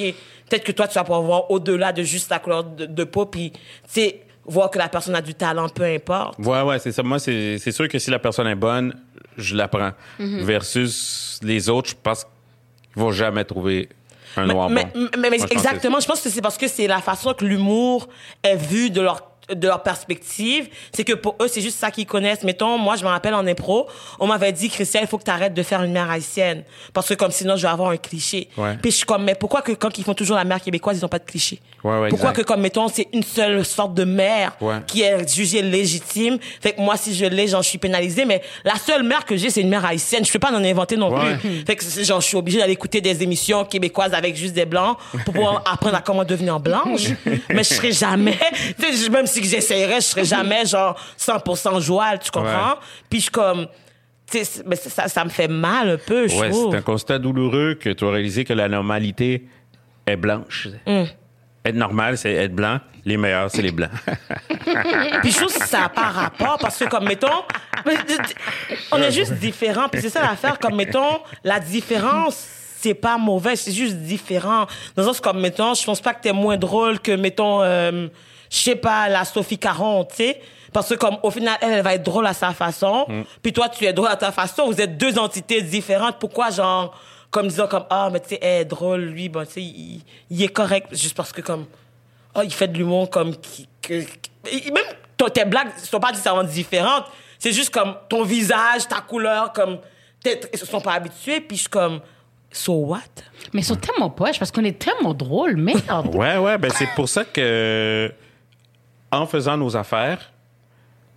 peut-être que toi, tu vas pouvoir voir au-delà de juste la couleur de, de peau, puis, tu sais, voir que la personne a du talent, peu importe. Ouais, ouais, c'est ça. Moi, c'est c'est sûr que si la personne est bonne, je la prends. Mhm. Versus les autres, je pense qu'ils vont jamais trouver un Mais, noir mais, bon. mais- mais Moi, je pense exactement, je pense que c'est parce que c'est la façon que l'humour est vu de leur de leur perspective, c'est que pour eux, c'est juste ça qu'ils connaissent. Mettons, moi, je me rappelle en impro, on m'avait dit, Christian, il faut que tu arrêtes de faire une mère haïtienne. Parce que comme sinon, je vais avoir un cliché. Ouais. Puis je suis comme, mais pourquoi que quand ils font toujours la mère québécoise, ils n'ont pas de cliché? Ouais, ouais, pourquoi exact. que comme, mettons, c'est une seule sorte de mère qui est jugée légitime? Fait que moi, si je l'ai, genre, je suis pénalisée. Mais la seule mère que j'ai, c'est une mère haïtienne. Je peux pas en inventer non plus. Fait que genre, je suis obligée d'aller écouter des émissions québécoises avec juste des blancs pour pouvoir apprendre à comment devenir blanche. Mais je serais jamais, même si j'essayerais, je serais jamais genre 100% joual, tu comprends? Ouais. Puis je suis comme, tu sais, c'est- mais ça, ça me fait mal un peu, je Ouais, trouve. c'est un constat douloureux que tu as réalisé que la normalité est blanche. Mm. Être normal, c'est être blanc. Les meilleurs, c'est les blancs. Puis je trouve que ça n'a pas rapport parce que, comme mettons, on est juste différents. Puis c'est ça l'affaire, comme mettons, la différence, c'est pas mauvais, c'est juste différent. Dans le sens, comme mettons, je pense pas que t'es moins drôle que, mettons, euh, je sais pas, la Sophie Caron, tu sais. Parce que comme au final, elle, elle va être drôle à sa façon, puis toi, tu es drôle à ta façon. Vous êtes deux entités différentes. Pourquoi, genre, comme disant comme, ah, mais tu sais, elle est drôle, lui, bon, tu sais, il, il est correct, juste parce que comme, oh, il fait de l'humour comme qui, que, même ton- tes blagues sont pas nécessairement différentes. C'est juste comme ton visage, ta couleur, comme t'es- ils se sont pas habitués, puis je suis comme so what? Mais ils sont tellement poches parce qu'on est tellement drôles, merde. ouais, ouais, ben c'est pour ça que en faisant nos affaires,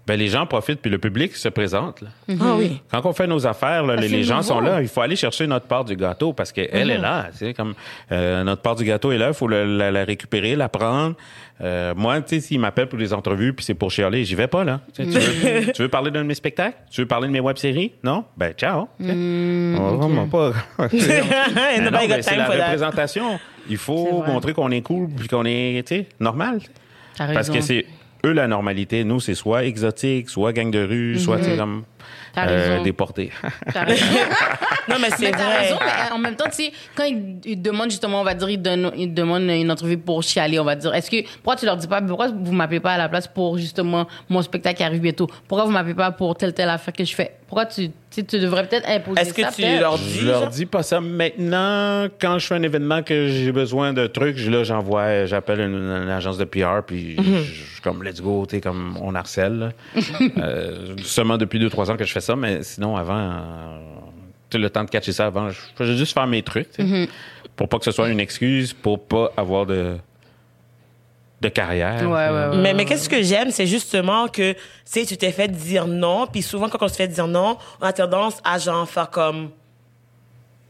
ben les gens profitent puis le public se présente. là. Ah oui. Quand on fait nos affaires, là, Ah, les, gens sont là. Il faut aller chercher notre part du gâteau parce qu'elle est là. Tu sais, comme euh, notre part du gâteau est là, il faut le- la, la récupérer, la prendre. Euh, moi, tu sais, s'ils m'appellent pour des entrevues puis c'est pour chialer, j'y vais pas là. Tu, sais, tu veux, tu veux parler d'un de mes spectacles? Tu veux parler de mes web-séries? Non? Ben ciao. on vraiment pas. Ben ben, c'est la représentation. Il faut montrer qu'on est cool puis qu'on est, tu sais, normal. T'as Parce raison. que c'est eux la normalité. Nous, c'est soit exotique, soit gang de rue, soit tu sais, comme euh, déporté. Non, mais c'est Mais t'as vrai. raison, mais en même temps, tu sais, quand ils, ils demandent justement, on va dire, ils, donnent- ils demandent une entrevue pour chialer, on va dire, est-ce que, pourquoi tu leur dis pas, pourquoi vous m'appelez pas à la place pour justement mon spectacle qui arrive bientôt? Pourquoi vous m'appelez pas pour telle, telle affaire que je fais? Pourquoi tu, tu sais, tu devrais peut-être imposer Est-ce que ça, tu peut-être? leur dis? Je leur dis pas ça maintenant. Quand je fais un événement que j'ai besoin de trucs, je- là, j'envoie, j'appelle une, une agence de PR, puis Mhm. je suis comme let's go, tu sais, comme on harcèle. là. Euh, seulement depuis deux trois ans que je fais ça, mais sinon avant, euh, tu sais, le temps de catcher ça avant, je faisais juste faire mes trucs, tu sais, Mhm. pour pas que ce soit une excuse, pour pas avoir de de carrière. Ouais, ouais, ouais. Mais, mais qu'est-ce que j'aime, c'est justement que, tu sais, tu t'es fait dire non, puis souvent, quand on se fait dire non, on a tendance à, genre, faire comme,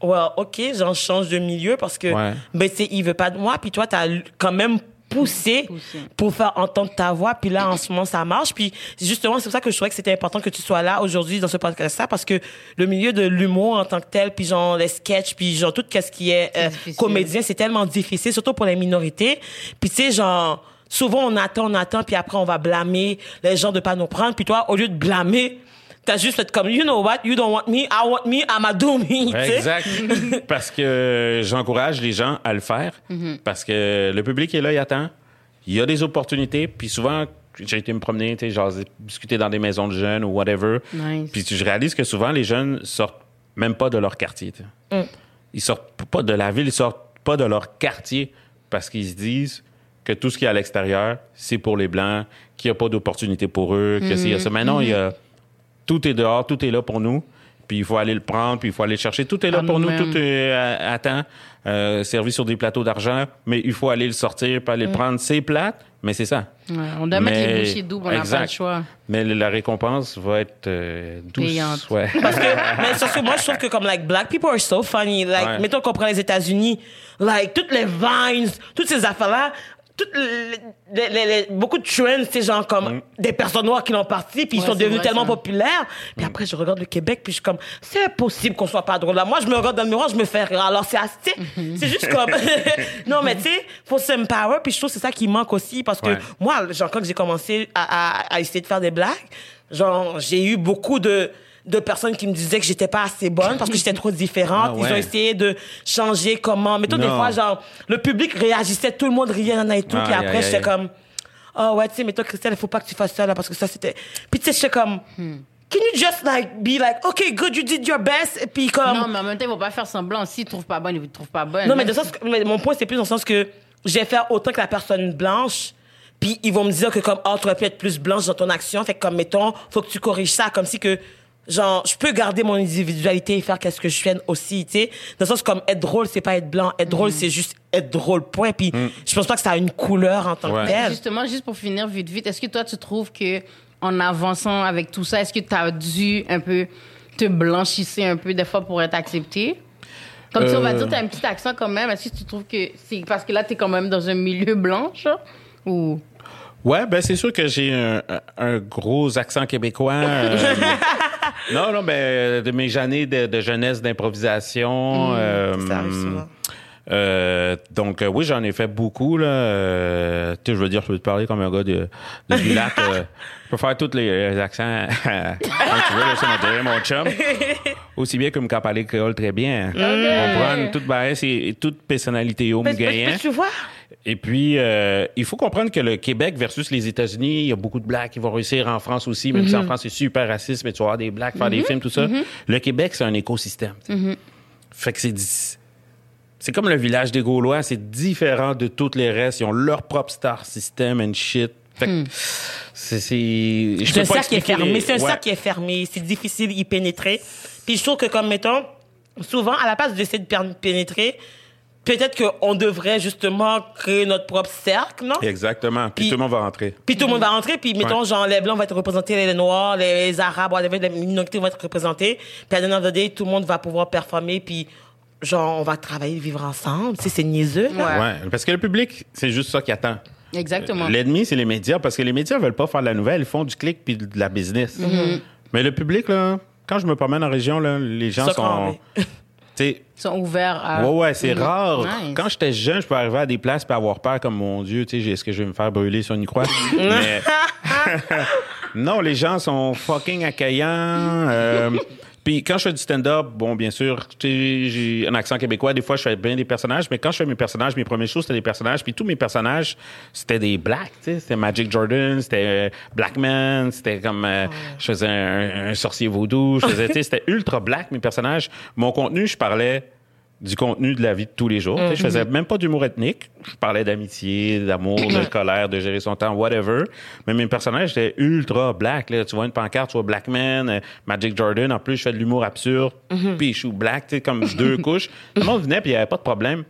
well, OK, j'en change de milieu parce que, Ouais. ben, tu sais, il veut pas de moi, puis toi, t'as quand même Poussé. pour faire entendre ta voix, puis là, en ce moment, ça marche, puis justement, c'est pour ça que je trouvais que c'était important que tu sois là aujourd'hui dans ce podcast-là, parce que le milieu de l'humour en tant que tel, puis genre, les sketchs, puis genre, tout ce qui est euh, comédien, c'est tellement difficile, surtout pour les minorités. Puis tu sais, genre, souvent on attend, on attend, puis après on va blâmer les gens de pas nous prendre. Puis toi, au lieu de blâmer, t'as juste fait comme, you know what, you don't want me, I want me, I'ma do me. Exact. parce que j'encourage les gens à le faire. Parce que le public est là, il attend. Il y a des opportunités. Puis souvent, j'ai été me promener, tu sais, genre, discuter dans des maisons de jeunes ou whatever. Nice. Puis je réalise que souvent, les jeunes sortent même pas de leur quartier. sais. Ils sortent pas de la ville, ils sortent pas de leur quartier parce qu'ils se disent que tout ce qui est à l'extérieur, c'est pour les Blancs, qu'il n'y a pas d'opportunité pour eux, que a ça. Mais non, il y a tout est dehors, tout est là pour nous. Puis il faut aller le prendre, puis il faut aller le chercher. Tout est là pour nous, tout est à, à temps, euh, servi sur des plateaux d'argent, mais il faut aller le sortir, puis aller le prendre. C'est plate, mais c'est ça. Ouais, on doit mettre les bouchées doubles, on n'a pas le choix. Mais la récompense va être euh, douce. Payante. Ouais. Parce que, mais surtout, moi, je trouve que comme, like, black people are so funny. Like, Ouais. mettons qu'on prend les États-Unis, like, toutes les vines, toutes ces affaires-là, toutes les, les- les- beaucoup de trends, c'est genre comme des personnes noires qui l'ont parti, puis ils sont devenus vrai, tellement ça. populaires. Puis après, je regarde le Québec, puis je suis comme, c'est impossible qu'on soit pas drôle là. Moi, je me regarde dans le miroir, je me fais rire. Alors, c'est assez, c'est juste comme, non, mais tu sais, faut s'empower, puis je trouve que c'est ça qui manque aussi, parce que Ouais. moi, genre, quand j'ai commencé à, à, à essayer de faire des blagues, genre, j'ai eu beaucoup de, de personnes qui me disaient que j'étais pas assez bonne parce que j'étais trop différente. Ah Ils ont essayé de changer comment. Mettons, des Non. fois, genre, le public réagissait, tout le monde riait, nan, nan, et tout. Puis après, j'étais comme, oh ouais, tu sais, mais toi, Christelle, il faut pas que tu fasses ça, là, parce que ça, c'était. Puis tu sais, j'étais comme, Hmm. can you just, like, be like, okay, good, you did your best. Et puis comme. Non, mais en même temps, ils vont pas faire semblant. S'ils trouvent pas bonne, ils ne trouvent pas bonne. Non, mais, de sens que- mais mon point, c'est plus dans le sens que je vais faire autant que la personne blanche, puis ils vont me dire que comme, oh, tu aurais pu être plus blanche dans ton action, fait que comme, mettons, faut que tu corriges ça, comme si que, genre, je peux garder mon individualité et faire qu'est-ce que je fais aussi, tu sais. Dans le sens comme, être drôle, c'est pas être blanc. Être drôle, c'est juste être drôle, point. Puis je pense pas que ça a une couleur en tant Ouais. que telle. Justement, juste pour finir vite, vite, est-ce que toi, tu trouves que en avançant avec tout ça, est-ce que tu as dû un peu te blanchisser un peu des fois pour être accepté? Comme si on va Euh. dire, tu as un petit accent quand même. Est-ce que tu trouves que c'est parce que là, tu es quand même dans un milieu blanche? Ou? Ouais, ben c'est sûr que j'ai un, un gros accent québécois. euh, non, non, ben de mes années de, de jeunesse d'improvisation. euh, Ça arrive souvent. Euh, donc euh, oui, j'en ai fait beaucoup là. Euh, tu sais, je veux dire, je peux te parler comme un gars de, de du lac. je peux faire tous les, les accents quand tu veux. Là, c'est mon, mon chum. Aussi bien que me parler créole très bien. On prend toute et toute personnalité au tu vois, Et puis, il faut comprendre que le Québec versus les États-Unis, il y a beaucoup de blacks qui vont réussir en France aussi, même si en France c'est super raciste, mais tu vas avoir des blacks faire des films, tout ça. Le Québec, c'est un écosystème. Fait que c'est c'est comme le village des Gaulois, c'est différent de tous les restes. Ils ont leur propre star system and shit. Fait que c'est c'est je peux pas qui est fermé. les- C'est un Ouais. cercle qui est fermé. C'est difficile d'y pénétrer. Puis je trouve que, comme mettons, souvent, à la place d'essayer de pénétrer, peut-être qu'on devrait justement créer notre propre cercle, non? Exactement. Puis, Puis- tout le monde va rentrer. Puis tout le monde va rentrer, puis mettons, Ouais. genre, les Blancs vont être représentés, les Noirs, les, Arabes, les minorités vont être représentées. Puis à la the day, tout le monde va pouvoir performer, puis genre, on va travailler, vivre ensemble. Tu sais, c'est niaiseux, là. Ouais. Ouais. Parce que le public, c'est juste ça qui attend. Exactement. L'ennemi, c'est les médias, parce que les médias veulent pas faire de la nouvelle, ils font du clic puis de la business. Mm-hmm. Mais le public, là, quand je me promène en région, là, les gens Ça sont. cramé. Tu sais, Ils sont ouverts à. ouais, ouais, c'est Mhm. rare. Nice. Quand j'étais jeune, je peux arriver à des places et avoir peur comme mon Dieu, tu sais, est-ce que je vais me faire brûler sur une croix? Mais. non, les gens sont fucking accueillants. euh, Puis quand je fais du stand-up, bon, bien sûr, j'ai un accent québécois. Des fois, je fais bien des personnages. Mais quand je fais mes personnages, mes premières choses, c'était des personnages. Puis tous mes personnages, c'était des blacks, tu sais. C'était Magic Jordan, c'était euh, Black Man, c'était comme... euh, Je faisais un, un sorcier vaudou. Je faisais, tu sais, c'était ultra black, mes personnages. Mon contenu, je parlais du contenu de la vie de tous les jours. Tu sais, Je faisais même pas d'humour ethnique. Je parlais d'amitié, d'amour, de colère, de gérer son temps, whatever. Mais mes personnages étaient ultra black. Là. Tu vois une pancarte, tu vois Black Man, euh, Magic Jordan. En plus, je fais de l'humour absurde. Puis je suis black, tu sais, comme deux couches. Tout le monde venait, puis il n'y avait pas de problème.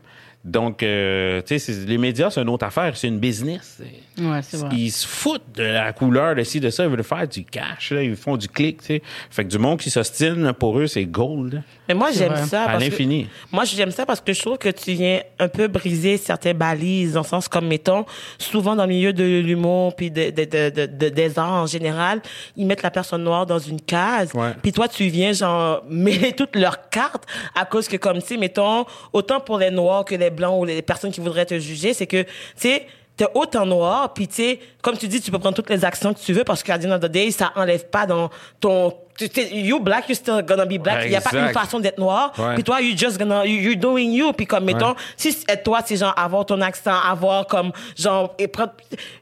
Donc, euh, tu sais, les médias, c'est une autre affaire. C'est une business. Ouais, c'est vrai. Ils se foutent de la couleur de ci, de ça. Ils veulent faire du cash. Là. Ils font du clic. tu sais. Fait que du monde qui s'ostine, pour eux, c'est gold. Mais moi, j'aime ça. À parce que- l'infini. Moi, j'aime ça parce que je trouve que tu viens un peu briser certaines balises, dans le sens comme, mettons, souvent dans le milieu de l'humour puis de, de, de, de- de- des arts en général, ils mettent la personne noire dans une case. Puis toi, tu viens, genre, mêler toutes leurs cartes à cause que, comme, tu sais, mettons, autant pour les noirs que les blancs ou les personnes qui voudraient te juger, c'est que, tu sais, t'es autant noir, puis tu sais, comme tu dis, tu peux prendre toutes les actions que tu veux parce qu'à the end of the day, ça enlève pas dans ton... You black, you still gonna be black. Il y a pas une façon d'être noir. Ouais. Puis toi, you just gonna... You, doing you. Puis comme, mettons, si c'est- toi, c'est genre avoir ton accent, avoir comme, genre... Et prendre,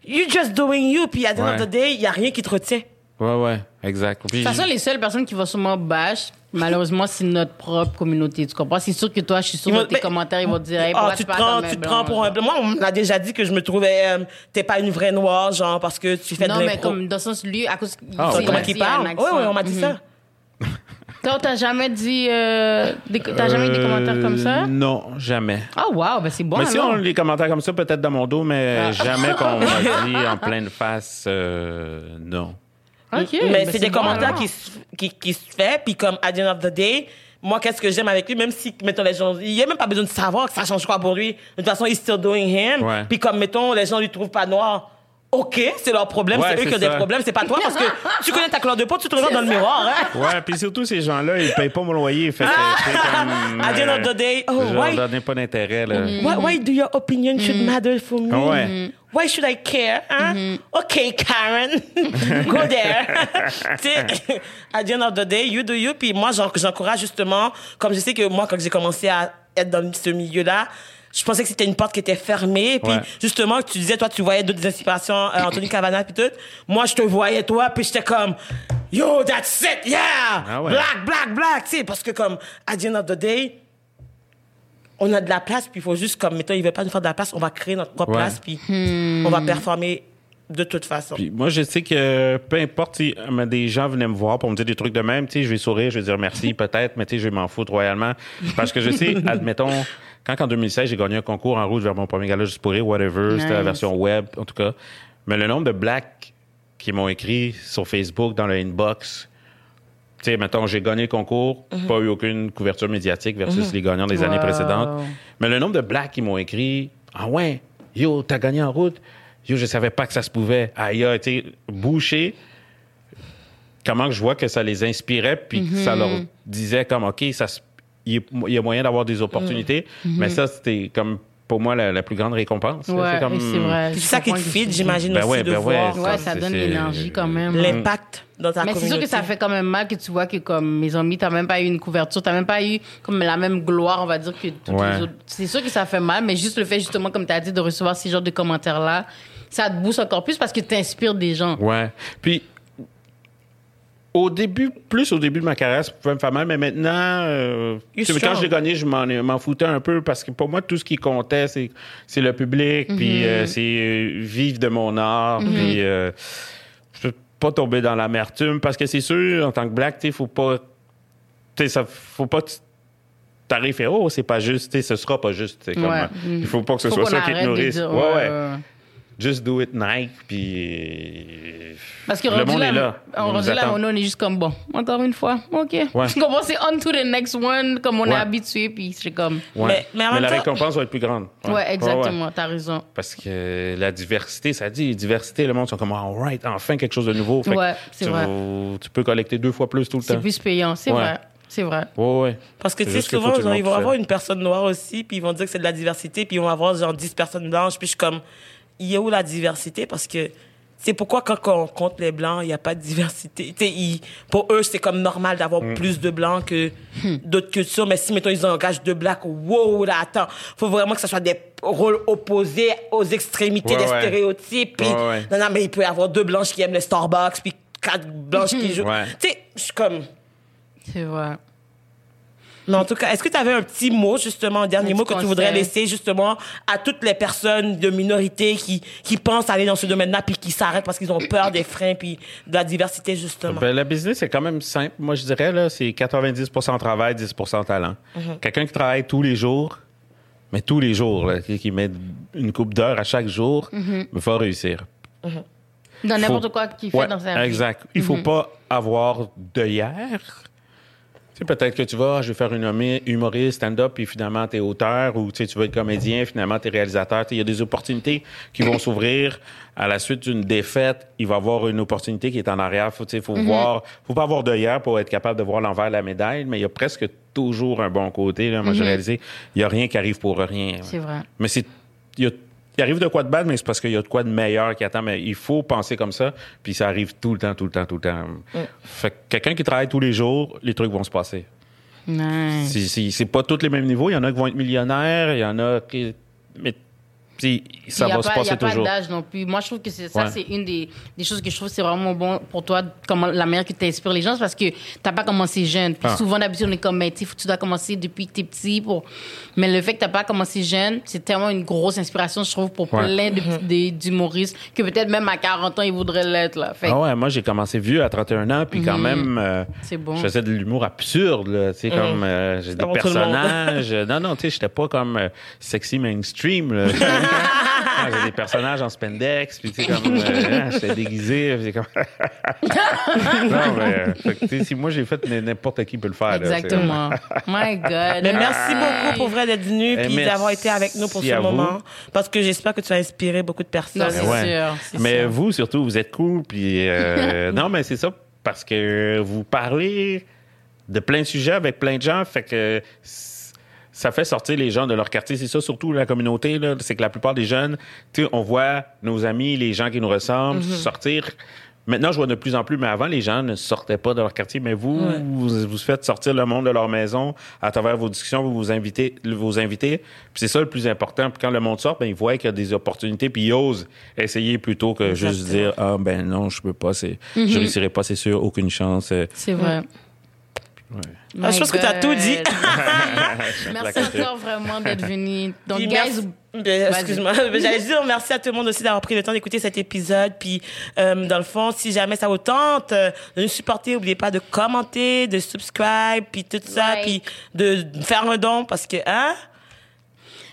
you just doing you. Puis à the end of Ouais. the day, il y a rien qui te retient. Ouais, ouais, exact. Puis De toute façon, les seules personnes qui vont sûrement bash, malheureusement, c'est notre propre communauté. Tu comprends? C'est sûr que toi, je suis sûre que tes mais- commentaires, ils vont te dire, hey, Ah, tu te prends, tu te prends pour un blanc. Moi, on m'a déjà dit que je me trouvais, euh, t'es pas une vraie noire, genre, parce que tu fais Non, de mais l'impro. comme dans le sens, lui, à cause. Ah, il- ouais. Comment il parle? Oui, oui, on m'a dit Mhm. ça. Toi, t'as jamais dit. Euh, des- t'as jamais eu des Euh, commentaires comme ça? Non, jamais. Ah, wow, ben c'est bon. mais si alors. on a des commentaires comme ça, peut-être dans mon dos, mais Ah. jamais qu'on m'a dit en pleine face, euh, non. Ok, mais ben c'est des bon, commentaires qui, se- qui, qui se fait, puis comme at the end of the day, moi, qu'est-ce que j'aime avec lui, même si, mettons, les gens, il n'y a même pas besoin de savoir que ça change quoi pour lui. De toute façon, he's still doing him. Ouais. Puis comme, mettons, les gens lui trouvent pas noir. OK, c'est leur problème, Ouais, c'est eux qui ont des problèmes, c'est pas toi, parce que tu connais ta couleur de peau, tu te regardes dans le miroir, hein. Ouais, puis surtout, ces gens-là, ils payent pas mon loyer. Fait que, sais, comme. At the end of the day, oh, je leur donnais pas d'intérêt, là. Why, why do your opinion should matter for me? Ah ouais. Why should I care? Hein? OK, Karen. Go there. At the end of the day, you do you. Puis moi, j'en- j'encourage justement, comme je sais que moi, quand j'ai commencé à être dans ce milieu-là, je pensais que c'était une porte qui était fermée. Puis Ouais. justement, tu disais, toi, tu voyais d'autres inspirations, euh, Anthony Cavana, puis tout. Moi, je te voyais, toi, puis j'étais comme, yo, that's it, yeah! Ah ouais. Black, black, black, tu sais, parce que comme, at the end of the day, on a de la place, puis il faut juste, comme, mettons, il veut pas nous faire de la place, on va créer notre propre Ouais. place, puis on va performer de toute façon. Puis moi, je sais que peu importe si euh, des gens venaient me voir pour me dire des trucs de même, tu sais, je vais sourire, je vais dire merci peut-être, mais tu sais, je vais m'en foutre royalement. Parce que je sais, admettons, quand en 2016, j'ai gagné un concours en route vers mon premier gala juste pour rire, whatever, c'était la version web, en tout cas. Mais le nombre de blacks qui m'ont écrit sur Facebook, dans le inbox, tu sais, mettons, j'ai gagné le concours, pas eu aucune couverture médiatique versus les gagnants des années précédentes. Mais le nombre de blacks qui m'ont écrit, ah ouais, yo, t'as gagné en route? Yo, je savais pas que ça se pouvait. Aïe, aïe, tu sais, bouché. Comment je vois que ça les inspirait, puis que ça leur disait comme, OK, ça se- il y a- il y a moyen d'avoir des opportunités. Mais ça, c'était comme, pour moi, la, la plus grande récompense. Ouais, C'est comme- c'est vrai. Ça qui te feed, j'imagine Ben aussi, ouais, de ben ouais, voir Ouais, ça c'est- donne l'énergie quand même. l'impact dans ta Mais c'est sûr que ça fait quand même mal que tu vois que comme mes amis, t'as même pas eu une couverture, t'as même pas eu comme la même gloire, on va dire que toutes Ouais. les autres. C'est sûr que ça fait mal, mais juste le fait justement, comme t'as dit, de recevoir ces genres de commentaires là, ça te booste encore plus parce que t'inspires des gens. Ouais. Puis, au début, plus au début de ma carrière, ça pouvait me faire mal, mais maintenant, euh, You're tu sais, quand strong. j'ai gagné, je m'en, m'en foutais un peu parce que pour moi, tout ce qui comptait, c'est, c'est le public, Mhm. puis euh, c'est euh, vivre de mon art, puis euh, je peux pas tomber dans l'amertume parce que c'est sûr, en tant que black, tu faut pas, tu sais, ça, faut pas t'arrives et oh, c'est pas juste, ce sera pas juste, comme, Ouais. il faut pas que ce Faut soit ça qui te nourrisse. ouais, ouais. Just do it Nike, puis Parce que le monde là, est là. on là, on est juste comme bon. Encore une fois, ok. Ouais. Je commence on to the next one, comme on est habitué, puis c'est comme. Ouais. Mais- la temps- récompense va être plus grande. Ouais, exactement, ouais. t'as raison. Parce que la diversité, ça dit, diversité, le monde sont comme, all right, enfin quelque chose de nouveau. Fait Ouais, c'est tu, vrai. tu peux collecter deux fois plus tout le C'est temps. plus payant, c'est Ouais. vrai. C'est vrai. Ouais, ouais. Parce que, tu C'est sais, souvent, genre, ils vont avoir une personne noire aussi, puis ils vont dire que c'est de la diversité, puis ils vont avoir, genre, 10 personnes blanches, puis je suis comme, il est où la diversité? Parce que, c'est pourquoi quand on compte les blancs, il n'y a pas de diversité. Tu sais, ils- pour eux, c'est comme normal d'avoir Mm. plus de blancs que d'autres cultures, mais si, mettons, ils engagent deux blacks, wow, là, attends, faut vraiment que ce soit des rôles opposés aux extrémités Ouais, des ouais. stéréotypes, puis, Ouais, ouais. non, non, mais il peut y avoir deux blanches qui aiment les Starbucks, puis quatre blanches qui jouent. Ouais. Tu sais, je suis comme, C'est vrai. Mais en tout cas, est-ce que tu avais un petit mot, justement, un dernier Un mot que tu voudrais laisser, justement, à toutes les personnes de minorité qui, qui pensent aller dans ce domaine-là, puis qui s'arrêtent parce qu'ils ont peur des freins, puis de la diversité, justement? Ben, le business, c'est quand même simple. Moi, je dirais, là, c'est 90% travail, 10% talent. Mhm. Quelqu'un qui travaille tous les jours, mais tous les jours, là, qui qui met une coupe d'heures à chaque jour, Mhm. va réussir. Dans n'importe Faut- quoi qu'il fait Ouais, dans sa vie. Exact. Il faut pas avoir de hier. Sais, peut-être que tu vas, je vais faire une humoriste, stand-up, puis finalement, tu es auteur, ou tu sais, tu vas être comédien, finalement, tu es réalisateur. Il y a des opportunités qui vont s'ouvrir à la suite d'une défaite. Il va y avoir une opportunité qui est en arrière. Faut, tu sais, faut voir, faut pas avoir de hier pour être capable de voir l'envers de la médaille, mais il y a presque toujours un bon côté. Là. Moi, j'ai réalisé, il y a rien qui arrive pour rien. C'est vrai. Mais c'est. Il, y a- il arrive de quoi de bad, mais c'est parce qu'il y a de quoi de meilleur qui attend. Mais il faut penser comme ça, puis ça arrive tout le temps, tout le temps, tout le temps. Fait que quelqu'un qui travaille tous les jours, les trucs vont se passer. Nice. C'est pas tous les mêmes niveaux. Il y en a qui vont être millionnaires, il y en a qui. Mais tu sais, ça il y a va pas, se il y passer a pas toujours. d'âge non plus. Moi, je trouve que c'est ça, Ouais. c'est une des, des choses que je trouve c'est vraiment bon pour toi, comment la manière que tu inspires les gens, c'est parce que t'as pas commencé jeune. Puis Ah. souvent, d'habitude, on est comme, mais tu sais, tu dois commencer depuis que t'es petit. Pour... Mais le fait que t'as pas commencé jeune, c'est tellement une grosse inspiration, je trouve, pour Ouais. plein de d'humoristes, que peut-être même à 40 ans, ils voudraient l'être. Là. Fait que Ah ouais, moi j'ai commencé vieux à 31 ans, puis quand même, euh, C'est bon. je faisais de l'humour absurde, là, tu sais, comme euh, j'ai des personnages. non, non, tu sais, j'étais pas comme euh, sexy mainstream. Là. J'ai des personnages en spandex, puis tu sais, comme, euh, j'étais déguisé, puis c'est comme... non, mais, euh, fait que, tu sais, si moi j'ai fait, n'importe qui peut le faire. là, Exactement. My God. Mais merci beaucoup pour vrai d'être venu Eh, puis d'avoir été avec nous pour ce vous. moment. Parce que j'espère que tu as inspiré beaucoup de personnes. Non, c'est Ouais. sûr. Mais sûr. vous, surtout, vous êtes cool. Puis, euh, non, mais c'est ça, parce que vous parlez de plein de sujets avec plein de gens. Fait que ça fait sortir les gens de leur quartier. C'est ça, surtout la communauté. C'est que la plupart des jeunes, tu sais, on voit nos amis, les gens qui nous ressemblent, Mm-hmm. sortir. Maintenant, je vois de plus en plus, mais avant, les gens ne sortaient pas de leur quartier. Mais vous, vous, vous faites sortir le monde de leur maison à travers vos discussions, vous vous invitez, vous invitez. Puis c'est ça le plus important. Puis quand le monde sort, ben, ils voient qu'il y a des opportunités, puis ils osent essayer plutôt que juste dire, ah, ben non, je peux pas, c'est, Mm-hmm. je réussirai pas, c'est sûr, aucune chance. C'est vrai. ouais. Ah, je pense que t'as God. tout dit. Merci encore vraiment d'être venu. Donc, Puis guys, merci- Ben, Excuse-moi, j'allais dire merci à tout le monde aussi d'avoir pris le temps d'écouter cet épisode. Puis, euh, dans le fond, si jamais ça vous tente euh, de nous supporter, n'oubliez pas de commenter, de subscribe, puis tout ça, puis de faire un don parce que, hein?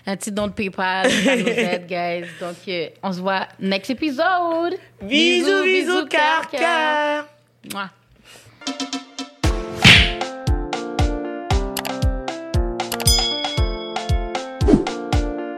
un petit don de PayPal, ça nous aide, guys. Donc, euh, on se voit next épisode. Bisous, bisous, car, car. car. Mouah.